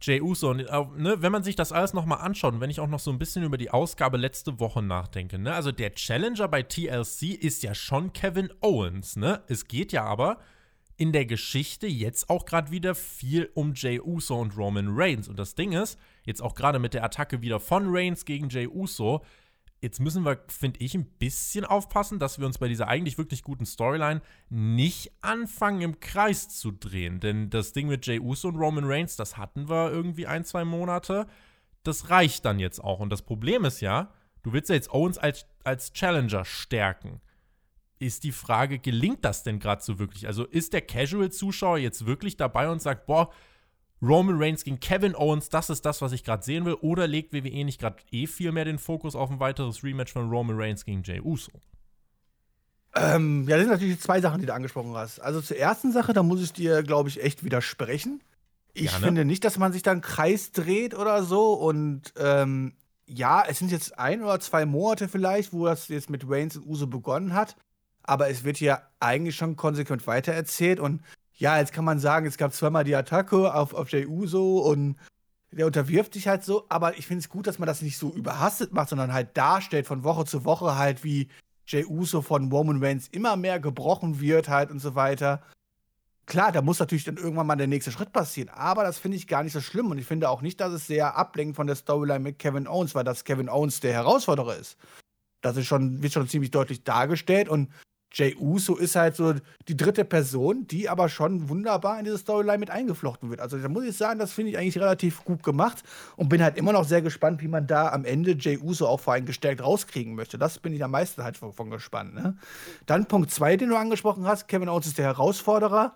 Jey Uso. Und äh, ne, wenn man sich das alles nochmal anschaut und wenn ich auch noch so ein bisschen über die Ausgabe letzte Woche nachdenke, ne, also der Challenger bei TLC ist ja schon Kevin Owens, ne? Es geht ja aber in der Geschichte jetzt auch gerade wieder viel um Jey Uso und Roman Reigns. Und das Ding ist, jetzt auch gerade mit der Attacke wieder von Reigns gegen Jey Uso, jetzt müssen wir, finde ich, ein bisschen aufpassen, dass wir uns bei dieser eigentlich wirklich guten Storyline nicht anfangen, im Kreis zu drehen. Denn das Ding mit Jey Uso und Roman Reigns, das hatten wir irgendwie ein, zwei Monate. Das reicht dann jetzt auch. Und das Problem ist ja, du willst ja jetzt Owens als, als Challenger stärken. Ist die Frage, gelingt das denn gerade so wirklich? Also ist der Casual-Zuschauer jetzt wirklich dabei und sagt, boah, Roman Reigns gegen Kevin Owens, das ist das, was ich gerade sehen will? Oder legt WWE nicht gerade eh viel mehr den Fokus auf ein weiteres Rematch von Roman Reigns gegen Jey Uso? Ähm, ja, das sind natürlich zwei Sachen, die du angesprochen hast. Also zur ersten Sache, da muss ich dir, glaube ich, echt widersprechen. Ich Gerne. finde nicht, dass man sich da im Kreis dreht oder so. Und ähm, ja, es sind jetzt ein oder zwei Monate vielleicht, wo das jetzt mit Reigns und Uso begonnen hat. Aber es wird ja eigentlich schon konsequent weitererzählt. Und ja, jetzt kann man sagen, es gab zweimal die Attacke auf, auf Jey Uso und der unterwirft sich halt so. Aber ich finde es gut, dass man das nicht so überhastet macht, sondern halt darstellt von Woche zu Woche halt, wie Jey Uso von Roman Reigns immer mehr gebrochen wird halt und so weiter. Klar, da muss natürlich dann irgendwann mal der nächste Schritt passieren, aber das finde ich gar nicht so schlimm und ich finde auch nicht, dass es sehr ablenkt von der Storyline mit Kevin Owens, weil das Kevin Owens der Herausforderer ist. Das ist schon, wird schon ziemlich deutlich dargestellt und Jey Uso ist halt so die dritte Person, die aber schon wunderbar in diese Storyline mit eingeflochten wird. Also da muss ich sagen, das finde ich eigentlich relativ gut gemacht und bin halt immer noch sehr gespannt, wie man da am Ende Jey Uso auch vor allem gestärkt rauskriegen möchte. Das bin ich am meisten halt von, von gespannt. Ne? Dann Punkt zwei, den du angesprochen hast, Kevin Owens ist der Herausforderer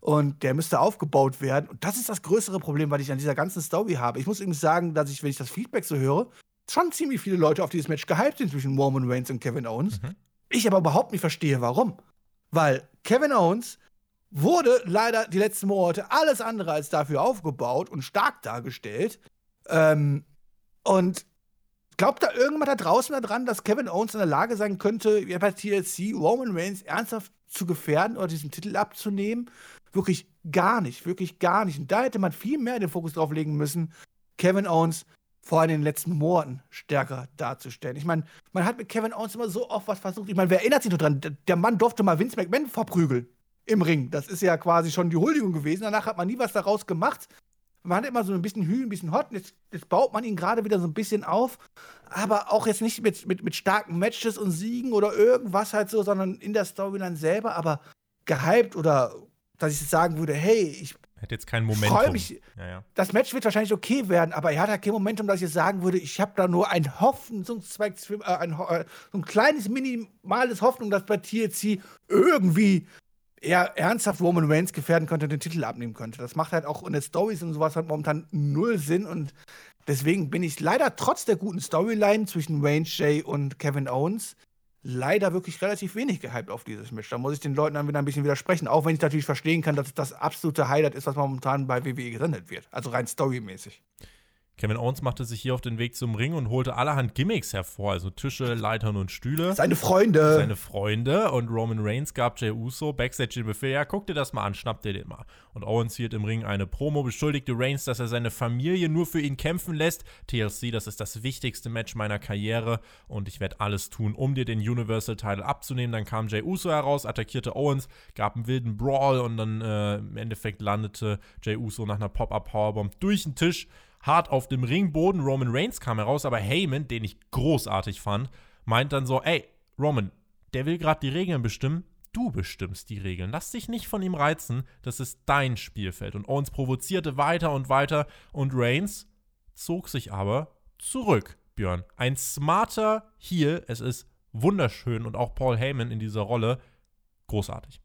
und der müsste aufgebaut werden. Und das ist das größere Problem, was ich an dieser ganzen Story habe. Ich muss übrigens sagen, dass ich, wenn ich das Feedback so höre, schon ziemlich viele Leute auf dieses Match gehypt sind zwischen Roman Reigns und Kevin Owens. Mhm. Ich aber überhaupt nicht verstehe, warum. Weil Kevin Owens wurde leider die letzten Monate alles andere als dafür aufgebaut und stark dargestellt. Ähm, und glaubt da irgendjemand da draußen daran, dass Kevin Owens in der Lage sein könnte, bei TLC Roman Reigns ernsthaft zu gefährden oder diesen Titel abzunehmen? Wirklich gar nicht, wirklich gar nicht. Und da hätte man viel mehr den Fokus drauf legen müssen, Kevin Owens vor allem in den letzten Monaten stärker darzustellen. Ich meine, man hat mit Kevin Owens immer so oft was versucht. Ich meine, wer erinnert sich noch dran? Der- Mann durfte mal Vince McMahon verprügeln im Ring. Das ist ja quasi schon die Huldigung gewesen. Danach hat man nie was daraus gemacht. Man hat immer so ein bisschen Hü, ein bisschen Hot. Jetzt, jetzt baut man ihn gerade wieder so ein bisschen auf. Aber auch jetzt nicht mit, mit, mit starken Matches und Siegen oder irgendwas halt so, sondern in der Storyline selber. Aber gehypt oder dass ich sagen würde, hey, ich Hätte jetzt kein Moment. freu mich, Ja, ja. das Match wird wahrscheinlich okay werden, aber er hat halt kein Momentum, dass ich jetzt sagen würde, ich habe da nur ein Hoffnungszweig, äh, ein, äh, so ein kleines, minimales Hoffnung, dass bei TLC irgendwie er ernsthaft Roman Reigns gefährden könnte und den Titel abnehmen könnte. Das macht halt auch in der Stories und sowas halt momentan null Sinn und deswegen bin ich leider trotz der guten Storyline zwischen Reigns, Jay und Kevin Owens leider wirklich relativ wenig gehypt auf dieses Match. Da muss ich den Leuten dann wieder ein bisschen widersprechen, auch wenn ich natürlich verstehen kann, dass es das absolute Highlight ist, was momentan bei WWE gesendet wird. Also rein storymäßig. Kevin Owens machte sich hier auf den Weg zum Ring und holte allerhand Gimmicks hervor, also Tische, Leitern und Stühle. Seine Freunde. Seine Freunde. Und Roman Reigns gab Jey Uso Backstage den Befehl, ja, guck dir das mal an, schnapp dir den mal. Und Owens hielt im Ring eine Promo, beschuldigte Reigns, dass er seine Familie nur für ihn kämpfen lässt. TLC, das ist das wichtigste Match meiner Karriere und ich werde alles tun, um dir den Universal Title abzunehmen. Dann kam Jey Uso heraus, attackierte Owens, gab einen wilden Brawl und dann äh, im Endeffekt landete Jey Uso nach einer Pop-Up Powerbomb durch den Tisch hart auf dem Ringboden. Roman Reigns kam heraus, aber Heyman, den ich großartig fand, meint dann so: Ey, Roman, der will gerade die Regeln bestimmen. Du bestimmst die Regeln. Lass dich nicht von ihm reizen. Das ist dein Spielfeld. Und Owens provozierte weiter und weiter. Und Reigns zog sich aber zurück, Björn. Ein smarter Heel. Es ist wunderschön. Und auch Paul Heyman in dieser Rolle großartig.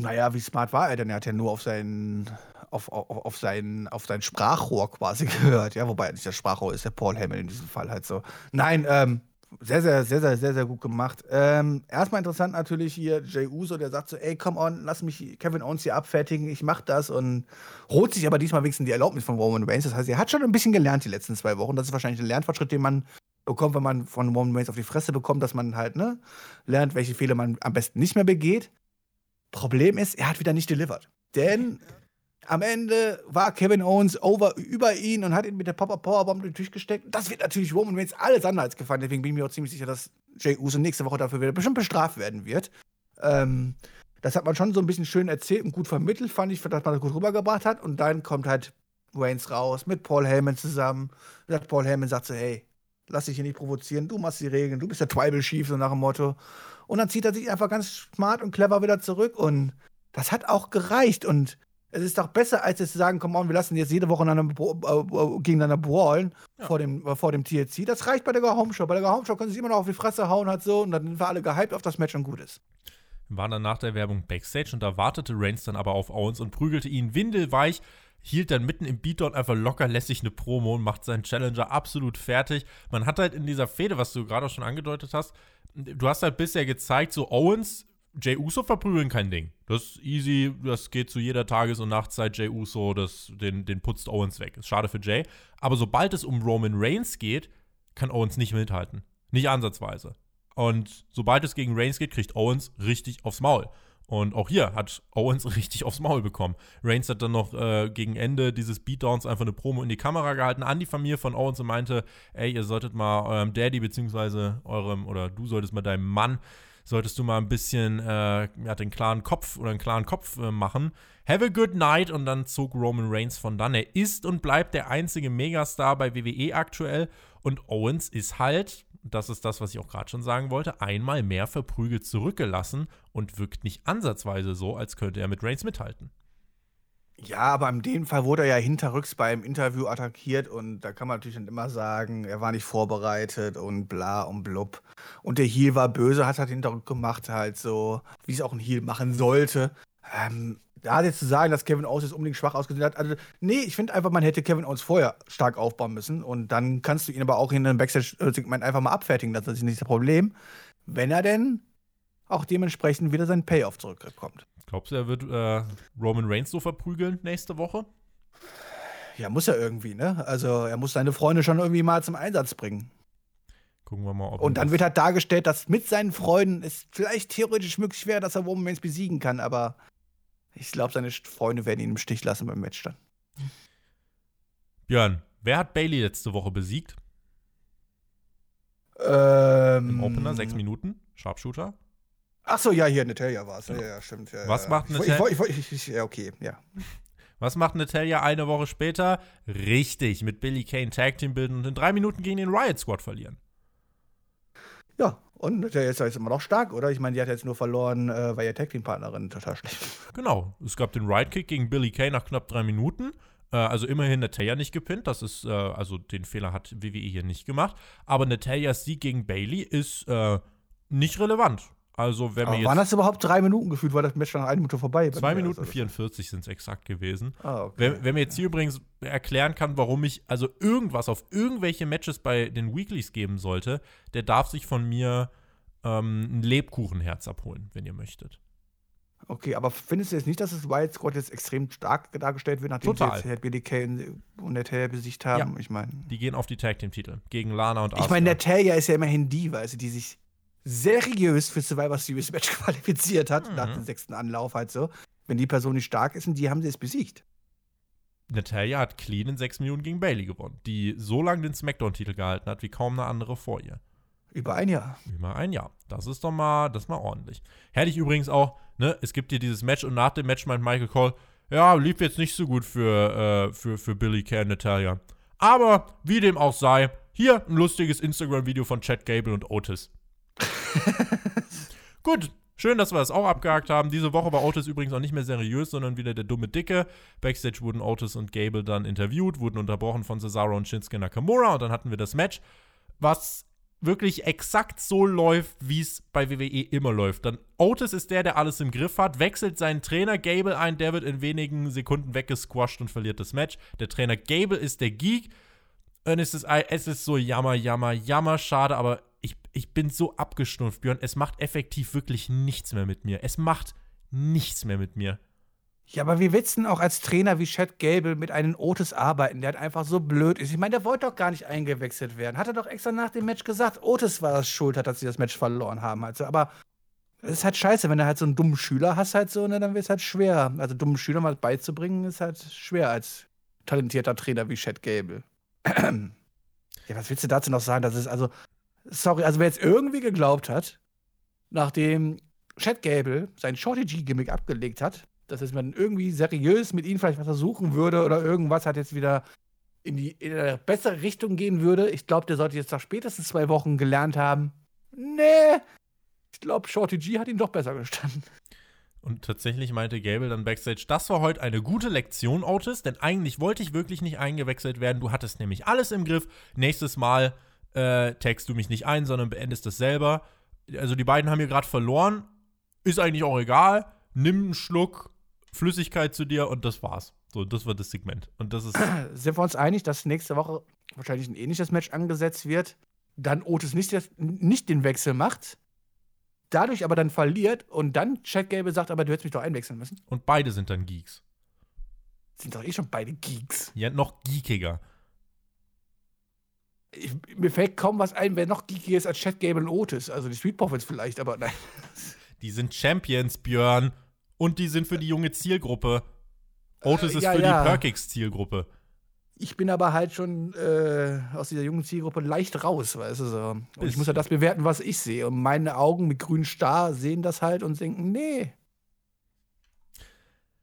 Naja, wie smart war er denn? Er hat ja nur auf seinen, auf, auf, auf, sein, auf sein Sprachrohr quasi gehört. Ja, wobei nicht das Sprachrohr ist der Paul Hamill in diesem Fall halt so. Nein, ähm, sehr, sehr, sehr, sehr, sehr, sehr gut gemacht. Ähm, erstmal interessant natürlich hier Jay Uso, der sagt so, ey, come on, lass mich Kevin Owens hier abfertigen, ich mach das und holt sich aber diesmal wenigstens die Erlaubnis von Roman Reigns. Das heißt, er hat schon ein bisschen gelernt die letzten zwei Wochen. Das ist wahrscheinlich ein Lernfortschritt, den man bekommt, wenn man von Roman Reigns auf die Fresse bekommt, dass man halt, ne, lernt, welche Fehler man am besten nicht mehr begeht. Problem ist, er hat wieder nicht delivered. Denn am Ende war Kevin Owens over über ihn und hat ihn mit der Pop-Up Powerbomb durch den Tisch gesteckt. Das wird natürlich Roman Reigns alles andere als gefallen. Deswegen bin ich mir auch ziemlich sicher, dass Jay Uso nächste Woche dafür wieder bestimmt bestraft werden wird. Ähm, das hat man schon so ein bisschen schön erzählt und gut vermittelt, fand ich, dass man das gut rübergebracht hat. Und dann kommt halt Reigns raus mit Paul Heyman zusammen. Und Paul Heyman sagt so, hey, lass dich hier nicht provozieren, du machst die Regeln, du bist der Tribal Chief, so nach dem Motto. Und dann zieht er sich einfach ganz smart und clever wieder zurück. Und das hat auch gereicht. Und es ist doch besser, als jetzt zu sagen, komm on, wir lassen jetzt jede Woche äh, äh, gegeneinander brawlen ja. vor, dem, äh, vor dem TLC. Das reicht bei der Go Home Show. Bei der Go Home Show können sie immer noch auf die Fresse hauen, halt so. Und dann sind wir alle gehypt auf das Match und gut ist. Wir waren dann nach der Werbung Backstage und da wartete Reigns dann aber auf Owens und prügelte ihn windelweich hielt dann mitten im Beatdown einfach locker lässig eine Promo und macht seinen Challenger absolut fertig. Man hat halt in dieser Fehde, was du gerade auch schon angedeutet hast, du hast halt bisher gezeigt, so Owens, Jay Uso verprügeln kein Ding. Das ist easy, das geht zu jeder Tages- und Nachtzeit. Jay Uso, das, den, den putzt Owens weg. Ist schade für Jay. Aber sobald es um Roman Reigns geht, kann Owens nicht mithalten. Nicht ansatzweise. Und sobald es gegen Reigns geht, kriegt Owens richtig aufs Maul. Und auch hier hat Owens richtig aufs Maul bekommen. Reigns hat dann noch äh, gegen Ende dieses Beatdowns einfach eine Promo in die Kamera gehalten an die Familie von Owens und meinte, ey, ihr solltet mal eurem Daddy beziehungsweise eurem, oder du solltest mal deinem Mann, solltest du mal ein bisschen, äh, ja, den klaren Kopf oder einen klaren Kopf äh, machen. Have a good night und dann zog Roman Reigns von dann. Er ist und bleibt der einzige Megastar bei WWE aktuell und Owens ist halt, das ist das, was ich auch gerade schon sagen wollte, einmal mehr verprügelt zurückgelassen und wirkt nicht ansatzweise so, als könnte er mit Reigns mithalten. Ja, aber in dem Fall wurde er ja hinterrücks beim Interview attackiert und da kann man natürlich dann immer sagen, er war nicht vorbereitet und bla und blub. Und der Heel war böse, hat halt hinterrück gemacht, halt so, wie es auch ein Heel machen sollte. Ähm, da jetzt zu sagen, dass Kevin Owens jetzt unbedingt schwach ausgesehen hat, also nee, ich finde einfach, man hätte Kevin Owens vorher stark aufbauen müssen und dann kannst du ihn aber auch in einem Backstage-Segment einfach mal abfertigen, das ist nicht das Problem, wenn er denn auch dementsprechend wieder sein Payoff zurückkommt. Glaubst du, er wird äh, Roman Reigns so verprügeln nächste Woche? Ja, muss er irgendwie, ne? Also er muss seine Freunde schon irgendwie mal zum Einsatz bringen. Gucken wir mal, ob Und dann wird halt dargestellt, dass mit seinen Freunden es vielleicht theoretisch möglich wäre, dass er Roman Reigns besiegen kann, aber ich glaube, seine Freunde werden ihn im Stich lassen beim Match dann. Björn, wer hat Bailey letzte Woche besiegt? Ähm, Im Opener, sechs Minuten, Sharpshooter. Ach so, ja, hier, Natalia war es. Ja. ja, stimmt. Ja, Was ja. macht Natalia? Ja, okay, ja. Was macht Natalia eine Woche später? Richtig, mit Billy Kane Tag Team bilden und in drei Minuten gegen den Riot Squad verlieren. Ja, und ist jetzt immer noch stark, oder? Ich meine, die hat jetzt nur verloren, äh, weil ihr Tag Team Partnerin total schlecht. Genau, es gab den Riot Kick gegen Billy Kane nach knapp drei Minuten. Äh, also immerhin Natalia nicht gepinnt. Das ist, äh, also den Fehler hat WWE hier nicht gemacht. Aber Natalias Sieg gegen Bailey ist äh, nicht relevant Also, wenn mir waren das überhaupt drei Minuten gefühlt? War das Match nach einer Minute vorbei? 2 Minuten Also, 44 sind es exakt gewesen. Ah, okay. Wer, wer mir jetzt hier übrigens erklären kann, warum ich also irgendwas auf irgendwelche Matches bei den Weeklies geben sollte, der darf sich von mir ähm, ein Lebkuchenherz abholen, wenn ihr möchtet. Okay, aber findest du jetzt nicht, dass das Wild Squad jetzt extrem stark dargestellt wird, nachdem Total. sie jetzt BDK und Natalia besiegt haben? Ja. Ich meine, Die gehen auf die Tag Team Titel gegen Lana und ich Asuka. meine, Natalia ist ja immerhin die, weißt du, die sich seriös für Survivor Series Match qualifiziert hat, Mhm. nach dem sechsten Anlauf halt so. Wenn die Person nicht stark ist, und die haben sie jetzt besiegt. Natalia hat clean in 6 Minuten gegen Bailey gewonnen, die so lange den Smackdown-Titel gehalten hat wie kaum eine andere vor ihr. Über ein Jahr. Über ein Jahr. Das ist doch mal, das mal ordentlich. Hätte ich übrigens auch, ne, es gibt hier dieses Match und nach dem Match meint Michael Cole, ja, lief jetzt nicht so gut für, äh, für, für Billy Kay und Natalia. Aber wie dem auch sei, hier ein lustiges Instagram-Video von Chad Gable und Otis. gut, schön, dass wir das auch abgehakt haben. Diese Woche war Otis übrigens auch nicht mehr seriös, sondern wieder der dumme Dicke. Backstage wurden Otis und Gable dann interviewt, wurden unterbrochen von Cesaro und Shinsuke Nakamura und dann hatten wir das Match, was wirklich exakt so läuft, wie es bei WWE immer läuft. Dann Otis ist der, der alles im Griff hat, wechselt seinen Trainer Gable ein, der wird in wenigen Sekunden weggesquasht und verliert das Match. Der Trainer Gable ist der Geek. Und es ist, es ist so jammer, jammer, jammer, schade, aber ich, ich bin so abgestumpft, Björn. Es macht effektiv wirklich nichts mehr mit mir. Es macht nichts mehr mit mir. Ja, aber wie denn auch als Trainer wie Chad Gable mit einem Otis arbeiten, der halt einfach so blöd ist? Ich meine, der wollte doch gar nicht eingewechselt werden. Hat er doch extra nach dem Match gesagt, Otis war das schuld, dass sie das Match verloren haben. Also, aber es ist halt scheiße, wenn du halt so einen dummen Schüler hast, halt so, ne, dann wird es halt schwer. Also dummen Schülern was beizubringen, ist halt schwer als talentierter Trainer wie Chad Gable. Ja, was willst du dazu noch sagen? Das ist also, sorry, also wer jetzt irgendwie geglaubt hat, nachdem Chad Gable sein Shorty G-Gimmick abgelegt hat, dass man irgendwie seriös mit ihm vielleicht was versuchen würde oder irgendwas hat jetzt wieder in die in eine bessere Richtung gehen würde. Ich glaube, der sollte jetzt nach spätestens zwei Wochen gelernt haben. Nee, ich glaube, Shorty G hat ihn doch besser gestanden. Und tatsächlich meinte Gable dann backstage, das war heute eine gute Lektion, Otis, denn eigentlich wollte ich wirklich nicht eingewechselt werden. Du hattest nämlich alles im Griff. Nächstes Mal äh, tagst du mich nicht ein, sondern beendest es selber. Also die beiden haben hier gerade verloren. Ist eigentlich auch egal. Nimm einen Schluck Flüssigkeit zu dir und das war's. So, das war das Segment. Und das ist. Sind wir uns einig, dass nächste Woche wahrscheinlich ein ähnliches Match angesetzt wird, dann Otis nicht, das- nicht den Wechsel macht, dadurch aber dann verliert und dann Chad Gable sagt, aber du hättest mich doch einwechseln müssen. Und beide sind dann Geeks. Sind doch eh schon beide Geeks. Ja, noch geekiger. Ich, mir fällt kaum was ein, wer noch geekiger ist als Chad Gable und Otis. Also die Street Profits vielleicht, aber nein. Die sind Champions, Björn. Und die sind für die junge Zielgruppe. Otis Äh, ist ja, für ja. die Perkix-Zielgruppe. Ich bin aber halt schon äh, aus dieser jungen Zielgruppe leicht raus, weißt du so. Und ich muss ja das bewerten, was ich sehe. Und meine Augen mit grünen Star sehen das halt und denken, nee.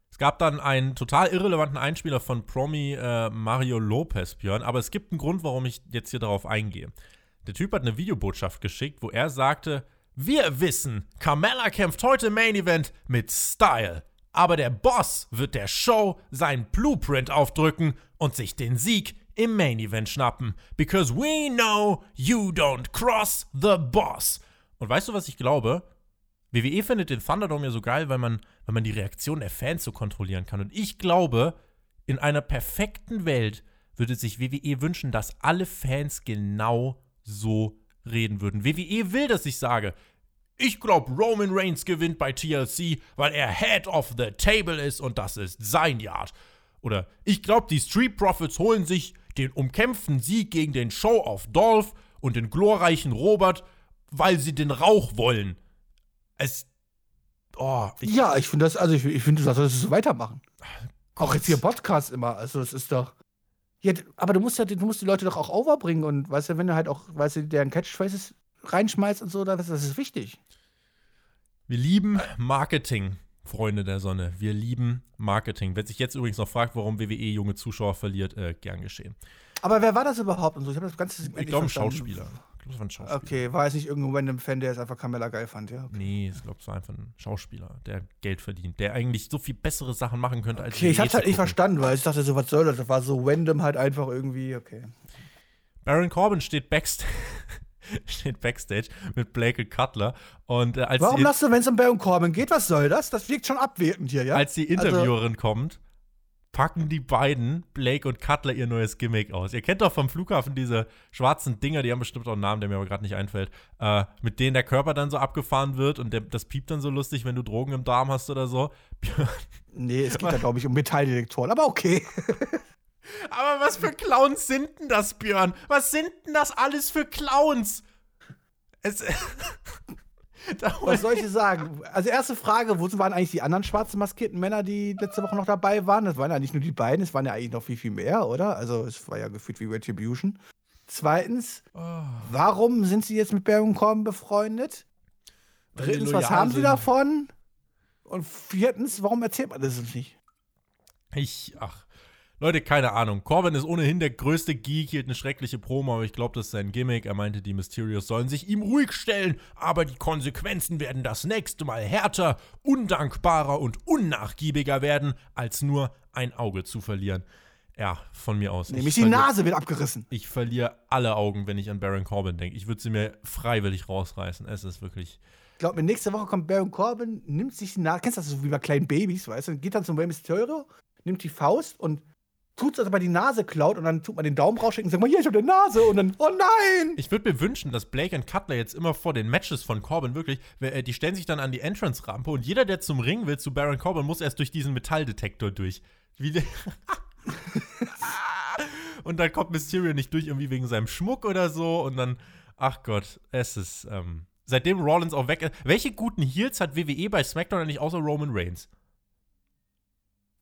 Es gab dann einen total irrelevanten Einspieler von Promi äh, Mario Lopez, Björn, aber es gibt einen Grund, warum ich jetzt hier darauf eingehe. Der Typ hat eine Videobotschaft geschickt, wo er sagte: Wir wissen, Carmella kämpft heute im Main Event mit Style. Aber der Boss wird der Show seinen Blueprint aufdrücken und sich den Sieg im Main Event schnappen. Because we know you don't cross the boss. Und weißt du, was ich glaube? WWE findet den Thunderdome ja so geil, weil man, weil man die Reaktion der Fans so kontrollieren kann. Und ich glaube, in einer perfekten Welt würde sich WWE wünschen, dass alle Fans genau so reden würden. WWE will, dass ich sage, ich glaube, Roman Reigns gewinnt bei TLC, weil er Head of the Table ist und das ist sein Yard. Oder ich glaube, die Street Profits holen sich den umkämpften Sieg gegen den Show of Dolph und den glorreichen Robert, weil sie den Rauch wollen. Es. Oh, ich, ja, ich finde das, also ich, ich finde, du solltest es so weitermachen. Auch jetzt hier Podcast immer. Also, das ist doch. Ja, aber du musst ja, du musst die Leute doch auch overbringen und weißt du, wenn du halt auch, weißt du, deren Catchphrases reinschmeißt und so, dann ist das ist wichtig. Wir lieben Marketing, Freunde der Sonne. Wir lieben Marketing. Wer sich jetzt übrigens noch fragt, warum WWE junge Zuschauer verliert, äh, gern geschehen. Aber wer war das überhaupt und so? Ich habe das ganze Ich glaube, ein Schauspieler. Ich glaube, es war ein Schauspieler. Okay, war jetzt nicht irgendein random Fan, der es einfach Carmella geil fand, ja. Okay, Nee, ich glaube, es war einfach ein Schauspieler, der Geld verdient, der eigentlich so viel bessere Sachen machen könnte als okay ich hab's halt zu nicht verstanden, weil ich dachte so, was soll das? Das war so random halt einfach irgendwie, okay. Baron Corbin steht backstage. steht Backstage mit Blake und Cutler. Und, äh, als Warum die, lasst du, wenn es um Baron Corbin geht, was soll das? Das wirkt schon abwertend hier, ja? als die Also- Interviewerin kommt, packen die beiden, Blake und Cutler, ihr neues Gimmick aus. Ihr kennt doch vom Flughafen diese schwarzen Dinger, die haben bestimmt auch einen Namen, der mir aber gerade nicht einfällt, äh, mit denen der Körper dann so abgefahren wird und der, das piept dann so lustig, wenn du Drogen im Darm hast oder so. Nee, es geht da, glaube ich, um Metalldetektoren, aber okay. Aber was für Clowns sind denn das, Björn? Was sind denn das alles für Clowns? Es. Was soll ich sagen? Also, erste Frage: Wo waren eigentlich die anderen schwarzen maskierten Männer, die letzte Woche noch dabei waren? Das waren ja nicht nur die beiden, es waren ja eigentlich noch viel, viel mehr, oder? Also, es war ja gefühlt wie Retribution. Zweitens, Oh, warum sind sie jetzt mit Baron Corbin befreundet? Drittens, was haben sie davon? Und viertens, warum erzählt man das uns nicht? Ich, ach. Leute, keine Ahnung. Corbin ist ohnehin der größte Geek, hielt eine schreckliche Promo, aber ich glaube, das ist sein Gimmick. Er meinte, die Mysterios sollen sich ihm ruhig stellen, aber die Konsequenzen werden das nächste Mal härter, undankbarer und unnachgiebiger werden, als nur ein Auge zu verlieren. Ja, von mir aus. Nämlich Ich die Nase wird abgerissen. Ich verliere alle Augen, wenn ich an Baron Corbin denke. Ich würde sie mir freiwillig rausreißen. Es ist wirklich. Ich glaube, nächste Woche kommt Baron Corbin, nimmt sich die Nase, kennst du das so wie bei kleinen Babys, weißt du, geht dann zum Rey Mysterio, nimmt die Faust und tut als ob er die Nase klaut und dann tut man den Daumen rausschicken und sagt mal, hier, ich hab eine Nase und dann, oh nein! Ich würde mir wünschen, dass Blake und Cutler jetzt immer vor den Matches von Corbin wirklich, äh, die stellen sich dann an die Entrance-Rampe und jeder, der zum Ring will, zu Baron Corbin, muss erst durch diesen Metalldetektor durch. Wie und dann kommt Mysterio nicht durch, irgendwie wegen seinem Schmuck oder so. Und dann, ach Gott, es ist. Ähm, seitdem Rollins auch weg ist. Welche guten Heels hat WWE bei SmackDown eigentlich außer Roman Reigns?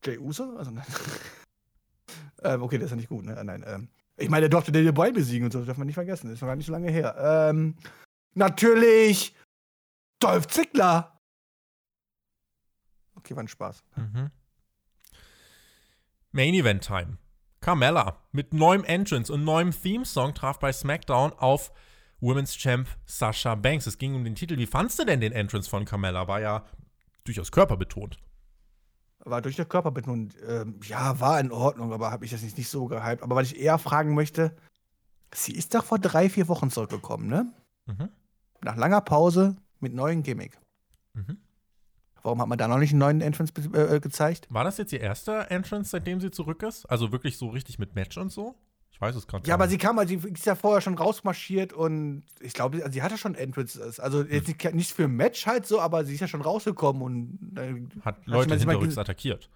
Jay Uso? Also, nein. ähm, okay, das ist ja nicht gut, ne? Nein, ähm. Ich meine, der durfte Daniel Bryan besiegen und so, das darf man nicht vergessen. Das ist noch gar nicht so lange her. Ähm, natürlich Dolph Ziggler. Okay, war ein Spaß. Mhm. Main Event Time. Carmella mit neuem Entrance und neuem Theme-Song traf bei SmackDown auf Women's Champ Sasha Banks. Es ging um den Titel. Wie fandst du denn den Entrance von Carmella? War ja durchaus körperbetont. War durch den Körper betont. Ähm, ja, war in Ordnung, aber habe ich das nicht, nicht so gehypt. Aber was ich eher fragen möchte, sie ist doch vor drei, vier Wochen zurückgekommen, ne? Mhm. Nach langer Pause mit neuem Gimmick. Mhm. Warum hat man da noch nicht einen neuen Entrance be- äh, gezeigt? War das jetzt ihr erster Entrance, seitdem sie zurück ist? Also wirklich so richtig mit Match und so? Ich weiß es gerade Ja, aber sie kam, also sie ist ja vorher schon rausmarschiert und ich glaube, also sie hatte schon Entrances. Also jetzt nicht, nicht für ein Match halt so, aber sie ist ja schon rausgekommen und äh, hat Also, Leute meine, hinterrücks attackiert.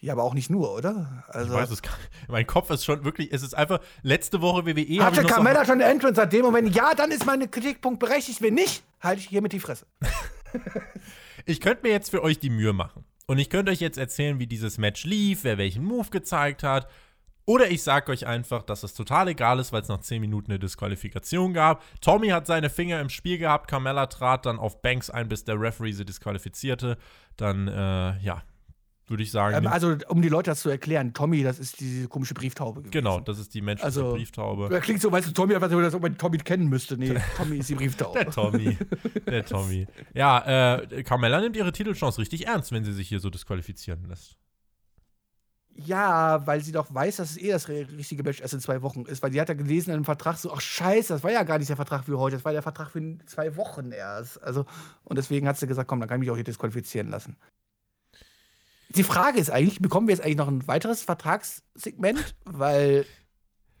ja, aber auch nicht nur, oder? Also Ich weiß es gar nicht. Mein Kopf ist schon wirklich, es ist einfach, letzte Woche WWE hatte Carmella schon eine Entrance seitdem und wenn ja, dann ist mein Kritikpunkt berechtigt. Wenn nicht, halte ich hiermit die Fresse. Ich könnte mir jetzt für euch die Mühe machen. Und ich könnte euch jetzt erzählen, wie dieses Match lief, wer welchen Move gezeigt hat. Oder ich sage euch einfach, dass es total egal ist, weil es nach 10 Minuten eine Disqualifikation gab. Tommy hat seine Finger im Spiel gehabt, Carmella trat dann auf Banks ein, bis der Referee sie disqualifizierte. Dann, äh, ja, würde ich sagen. Ähm, also, um die Leute das zu erklären, Tommy, das ist diese komische Brieftaube. Gewesen. genau, das ist die menschliche Also- Brieftaube. Das klingt so, weißt du, Tommy als ob man Tommy kennen müsste. Nee, Tommy ist die Brieftaube. Der Tommy. Der Tommy. Ja, äh, Carmella nimmt ihre Titelchance richtig ernst, wenn sie sich hier so disqualifizieren lässt. Ja, weil sie doch weiß, dass es eh das richtige Match erst in zwei Wochen ist. Weil sie hat ja gelesen in einem Vertrag so, ach scheiße, das war ja gar nicht der Vertrag für heute, das war der Vertrag für zwei Wochen erst. Also, und deswegen hat sie gesagt, komm, dann kann ich mich auch hier disqualifizieren lassen. Die Frage ist eigentlich, bekommen wir jetzt eigentlich noch ein weiteres Vertragssegment? Weil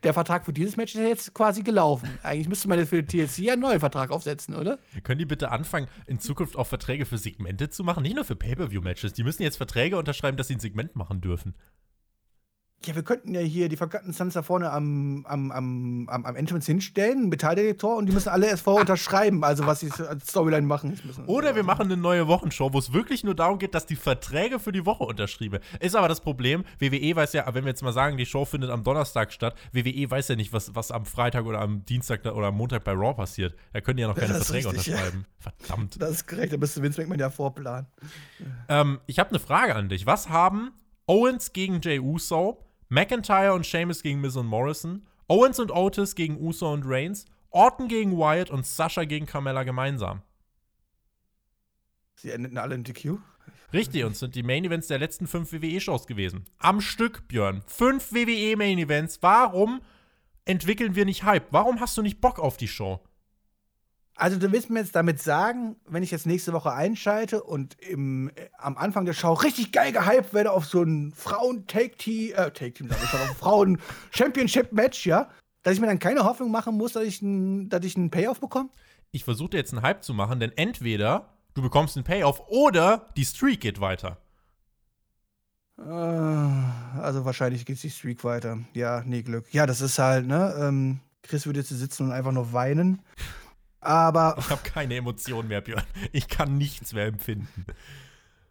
der Vertrag für dieses Match ist ja jetzt quasi gelaufen. Eigentlich müsste man jetzt für TLC einen neuen Vertrag aufsetzen, oder? Können die bitte anfangen, in Zukunft auch Verträge für Segmente zu machen? Nicht nur für Pay-Per-View-Matches. Die müssen jetzt Verträge unterschreiben, dass sie ein Segment machen dürfen. Ja, wir könnten ja hier die Forgotten Sons da vorne am, am, am, am, am Entrance hinstellen, Metalldetektor, und die müssen alle erst vorher unterschreiben, also was sie als Storyline machen müssen. Oder wir machen eine neue Wochenshow, wo es wirklich nur darum geht, dass die Verträge für die Woche unterschrieben. Ist aber das Problem, WWE weiß ja, wenn wir jetzt mal sagen, die Show findet am Donnerstag statt, WWE weiß ja nicht, was, was am Freitag oder am Dienstag oder am Montag bei Raw passiert. Da können die ja noch keine Verträge richtig, ja. unterschreiben. Verdammt. Das ist korrekt, da müsste Vince McMahon ja vorplanen. Ähm, ich habe eine Frage an dich. Was haben Owens gegen Jay Uso, McIntyre und Sheamus gegen Miz und Morrison, Owens und Otis gegen Uso und Reigns, Orton gegen Wyatt und Sasha gegen Carmella gemeinsam? Sie endeten alle in DQ. Richtig, und sind die Main Events der letzten fünf WWE-Shows gewesen. Am Stück, Björn. Fünf WWE Main Events. Warum entwickeln wir nicht Hype? Warum hast du nicht Bock auf die Show? Also du willst mir jetzt damit sagen, wenn ich jetzt nächste Woche einschalte und im, äh, am Anfang der Show richtig geil gehypt werde auf so ein Frauen-Take-Team, äh, Take-Team, sag ich schon, auf ein Frauen-Championship-Match, ja, dass ich mir dann keine Hoffnung machen muss, dass ich, n, dass ich einen Payoff bekomme? Ich versuche jetzt einen Hype zu machen, denn entweder du bekommst einen Payoff oder die Streak geht weiter. Äh, also wahrscheinlich geht die Streak weiter. Ja, nee, Glück. Ja, das ist halt, ne, ähm, Chris würde jetzt sitzen und einfach nur weinen. Aber Ich habe keine Emotionen mehr, Björn. Ich kann nichts mehr empfinden.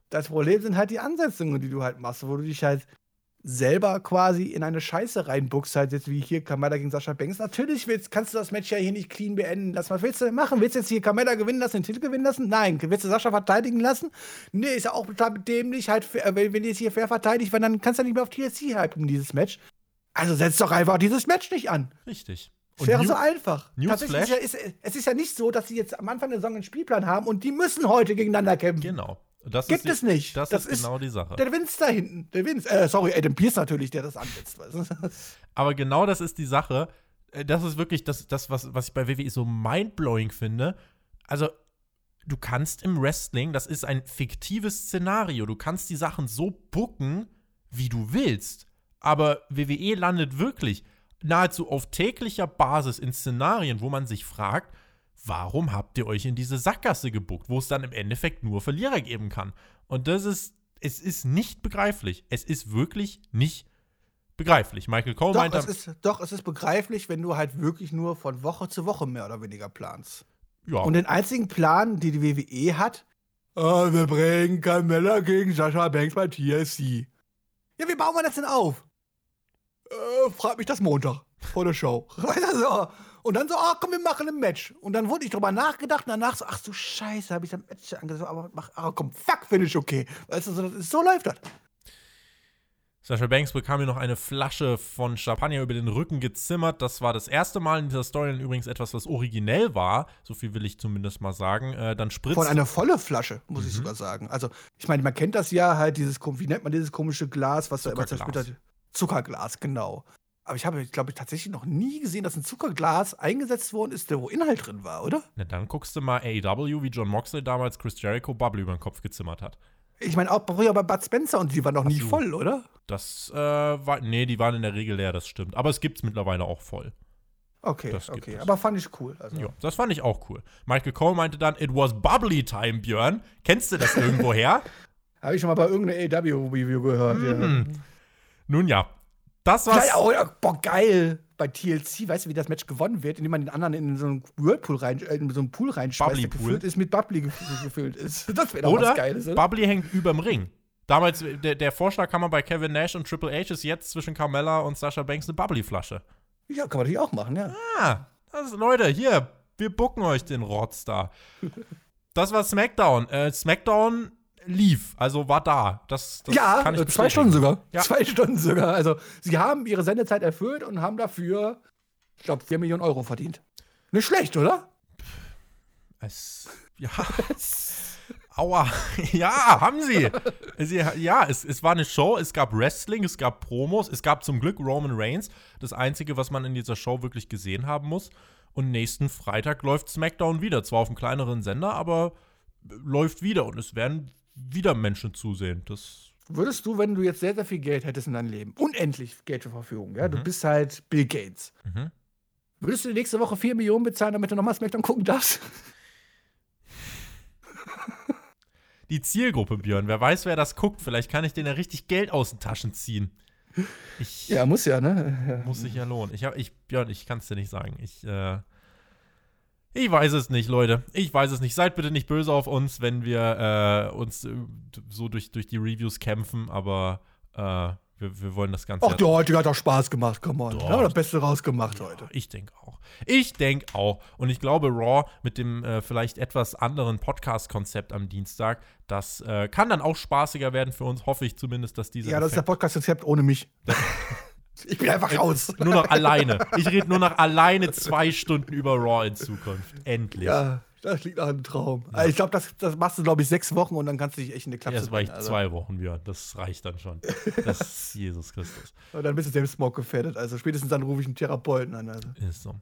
das Problem sind halt die Ansetzungen, die du halt machst, wo du dich halt selber quasi in eine Scheiße reinbuchst, halt jetzt wie hier Kamada gegen Sascha Banks. Natürlich willst, kannst du das Match ja hier nicht clean beenden lassen. Was willst du denn machen? Willst du jetzt hier Kamada gewinnen lassen, den Titel gewinnen lassen? Nein. Willst du Sascha verteidigen lassen? Nee, ist ja auch total dämlich. Halt, fair- wenn die jetzt hier fair verteidigt werden, dann kannst du ja nicht mehr auf TLC hypen, dieses Match. Also setz doch einfach dieses Match nicht an. Richtig. Es wäre so einfach. Newsflash? Tatsächlich ist ja, ist, es ist ja nicht so, dass sie jetzt am Anfang der Saison einen Spielplan haben und die müssen heute gegeneinander kämpfen. Genau. Das Gibt ist es nicht. Das, Das ist ist- genau die Sache. Der Vince da hinten. Der Vince. Äh, sorry, Adam Pierce natürlich, der das ansetzt. Aber genau das ist die Sache. Äh, Das ist wirklich das, das was, was ich bei WWE so mindblowing finde. Also, du kannst im Wrestling, das ist ein fiktives Szenario, du kannst die Sachen so booken, wie du willst. Aber WWE landet wirklich nahezu auf täglicher Basis in Szenarien, wo man sich fragt, warum habt ihr euch in diese Sackgasse gebuckt, wo es dann im Endeffekt nur Verlierer geben kann. Und das ist, es ist nicht begreiflich. Es ist wirklich nicht begreiflich. Michael Cole Doch meint, es, ist, doch, es ist begreiflich, wenn du halt wirklich nur von Woche zu Woche mehr oder weniger planst. ja, Und den einzigen Plan, den die WWE hat, ah, wir bringen Carmella gegen Sascha Banks bei TLC. Ja, wie bauen wir das denn auf? Äh, frag mich das Montag vor der Show. So. Und dann so, ah, komm, wir machen ein Match. Und dann wurde ich drüber nachgedacht und danach so, ach du Scheiße, habe ich das Match angesagt, aber mach, ah, komm, fuck, finde ich okay. Weißt du, so, das ist, so läuft das. Sasha Banks bekam mir noch eine Flasche von Champagner über den Rücken gezimmert. Das war das erste Mal in dieser Story übrigens etwas, was originell war. So viel will ich zumindest mal sagen. Äh, dann spritzt. Von einer volle Flasche, muss Mhm. ich sogar sagen. Also, ich meine, man kennt das ja halt, dieses, wie nennt man dieses komische Glas, was da immer zersplittert Zuckerglas, genau. Aber ich habe, glaube ich, tatsächlich noch nie gesehen, dass ein Zuckerglas eingesetzt worden ist, der wo Inhalt drin war, oder? Na, dann guckst du mal AEW, wie John Moxley damals Chris Jericho Bubble über den Kopf gezimmert hat. Ich meine, auch früher bei Bud Spencer und die waren noch nie so. voll, oder? Das äh, war. Nee, die waren in der Regel leer, das stimmt. Aber es gibt's mittlerweile auch voll. Okay, Das gibt okay. es. Aber fand ich cool. Also. Ja, das fand ich auch cool. Michael Cole meinte dann, it was bubbly time, Björn. Kennst du das irgendwoher? Habe ich schon mal bei irgendeiner AW-Review gehört. Mhm. Ja. Nun ja, das war's. Geil, oh, boah, geil. Bei TLC, weißt du, wie das Match gewonnen wird, indem man den anderen in so einen Whirlpool rein, äh, in so einen Pool reinschmeißt, der gefüllt ist, mit Bubbly gef- gefüllt ist. Das wäre doch Oder was Geiles, oder? Bubbly hängt überm Ring. Damals, der, der Vorschlag kam mal bei Kevin Nash und Triple H ist jetzt zwischen Carmella und Sasha Banks eine Bubbly-Flasche. Ja, kann man natürlich auch machen, ja. Ah, das, Leute, hier, wir bucken euch den Rotz da. Das war SmackDown. Äh, SmackDown lief, also war da. Das, das ja, kann ich zwei. Stunden sogar. Ja. Zwei Stunden sogar. Also, sie haben ihre Sendezeit erfüllt und haben dafür, ich glaube, 4 Millionen Euro verdient. Nicht schlecht, oder? Es, ja. Aua. Ja, haben sie. sie ja, es, es war eine Show, es gab Wrestling, es gab Promos, es gab zum Glück Roman Reigns. Das Einzige, was man in dieser Show wirklich gesehen haben muss. Und nächsten Freitag läuft SmackDown wieder. Zwar auf einem kleineren Sender, aber läuft wieder. Und es werden wieder Menschen zusehen. Das Würdest du, wenn du jetzt sehr, sehr viel Geld hättest in deinem Leben, unendlich Geld zur Verfügung, ja, du bist halt Bill Gates. Mhm. Würdest du nächste Woche 4 Millionen bezahlen, damit du nochmal SmackDown gucken darfst? die Zielgruppe, Björn. Wer weiß, wer das guckt. Vielleicht kann ich denen ja richtig Geld aus den Taschen ziehen. Ich Ja, muss ja, ne? muss sich ja lohnen. Ich, hab, ich Björn, ich kann es dir nicht sagen. Ich, äh, ich weiß es nicht, Leute. Ich weiß es nicht. Seid bitte nicht böse auf uns, wenn wir äh, uns äh, so durch, durch die Reviews kämpfen, aber äh, wir, wir wollen das Ganze. Ach, ja- der heutige hat doch Spaß gemacht, come on. Doch. Wir haben das Beste rausgemacht heute. Ich denke auch. Ich denke auch. Und ich glaube, Raw mit dem äh, vielleicht etwas anderen Podcast-Konzept am Dienstag, das äh, kann dann auch spaßiger werden für uns. Hoffe ich zumindest, dass diese. Ja, das ist der Podcast-Konzept ohne mich. ich bin einfach raus. nur noch alleine. Ich rede nur noch alleine zwei Stunden über Raw in Zukunft. Endlich. Ja, das liegt nach einem Traum. Also ich glaube, das, das machst du, glaube ich, sechs Wochen und dann kannst du dich echt in eine Klappe Erst war ich also. zwei Wochen, Björn. Das reicht dann schon. Das ist Jesus Christus. Und dann bist du selbst Smog gefährdet. Also spätestens dann rufe ich einen Therapeuten an. Also. Ist so.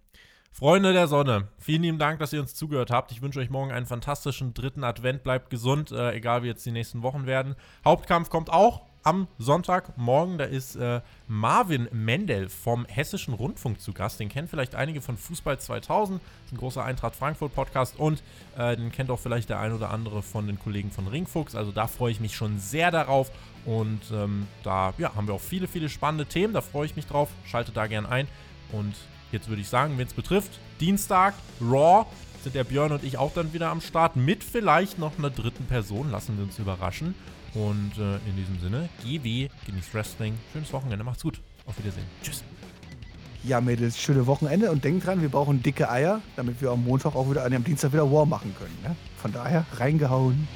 Freunde der Sonne, vielen lieben Dank, dass ihr uns zugehört habt. Ich wünsche euch morgen einen fantastischen dritten Advent. Bleibt gesund, äh, egal wie jetzt die nächsten Wochen werden. Hauptkampf kommt auch am Sonntagmorgen. Da ist äh, Marvin Mendel vom Hessischen Rundfunk zu Gast. Den kennen vielleicht einige von Fußball 2000. Das ist ein großer Eintracht Frankfurt Podcast und äh, den kennt auch vielleicht der ein oder andere von den Kollegen von Ringfuchs. Also da freue ich mich schon sehr darauf. Und ähm, da ja, haben wir auch viele, viele spannende Themen. Da freue ich mich drauf. Schaltet da gern ein. Und jetzt würde ich sagen, wenn es betrifft, Dienstag, Raw, sind der Björn und ich auch dann wieder am Start mit vielleicht noch einer dritten Person. Lassen wir uns überraschen. Und äh, in diesem Sinne, GW, genießt Wrestling. Schönes Wochenende, macht's gut. Auf Wiedersehen. Tschüss. Ja, Mädels, schöne Wochenende und denkt dran, wir brauchen dicke Eier, damit wir am Montag auch wieder, am Dienstag wieder War machen können. Ne? Von daher, reingehauen.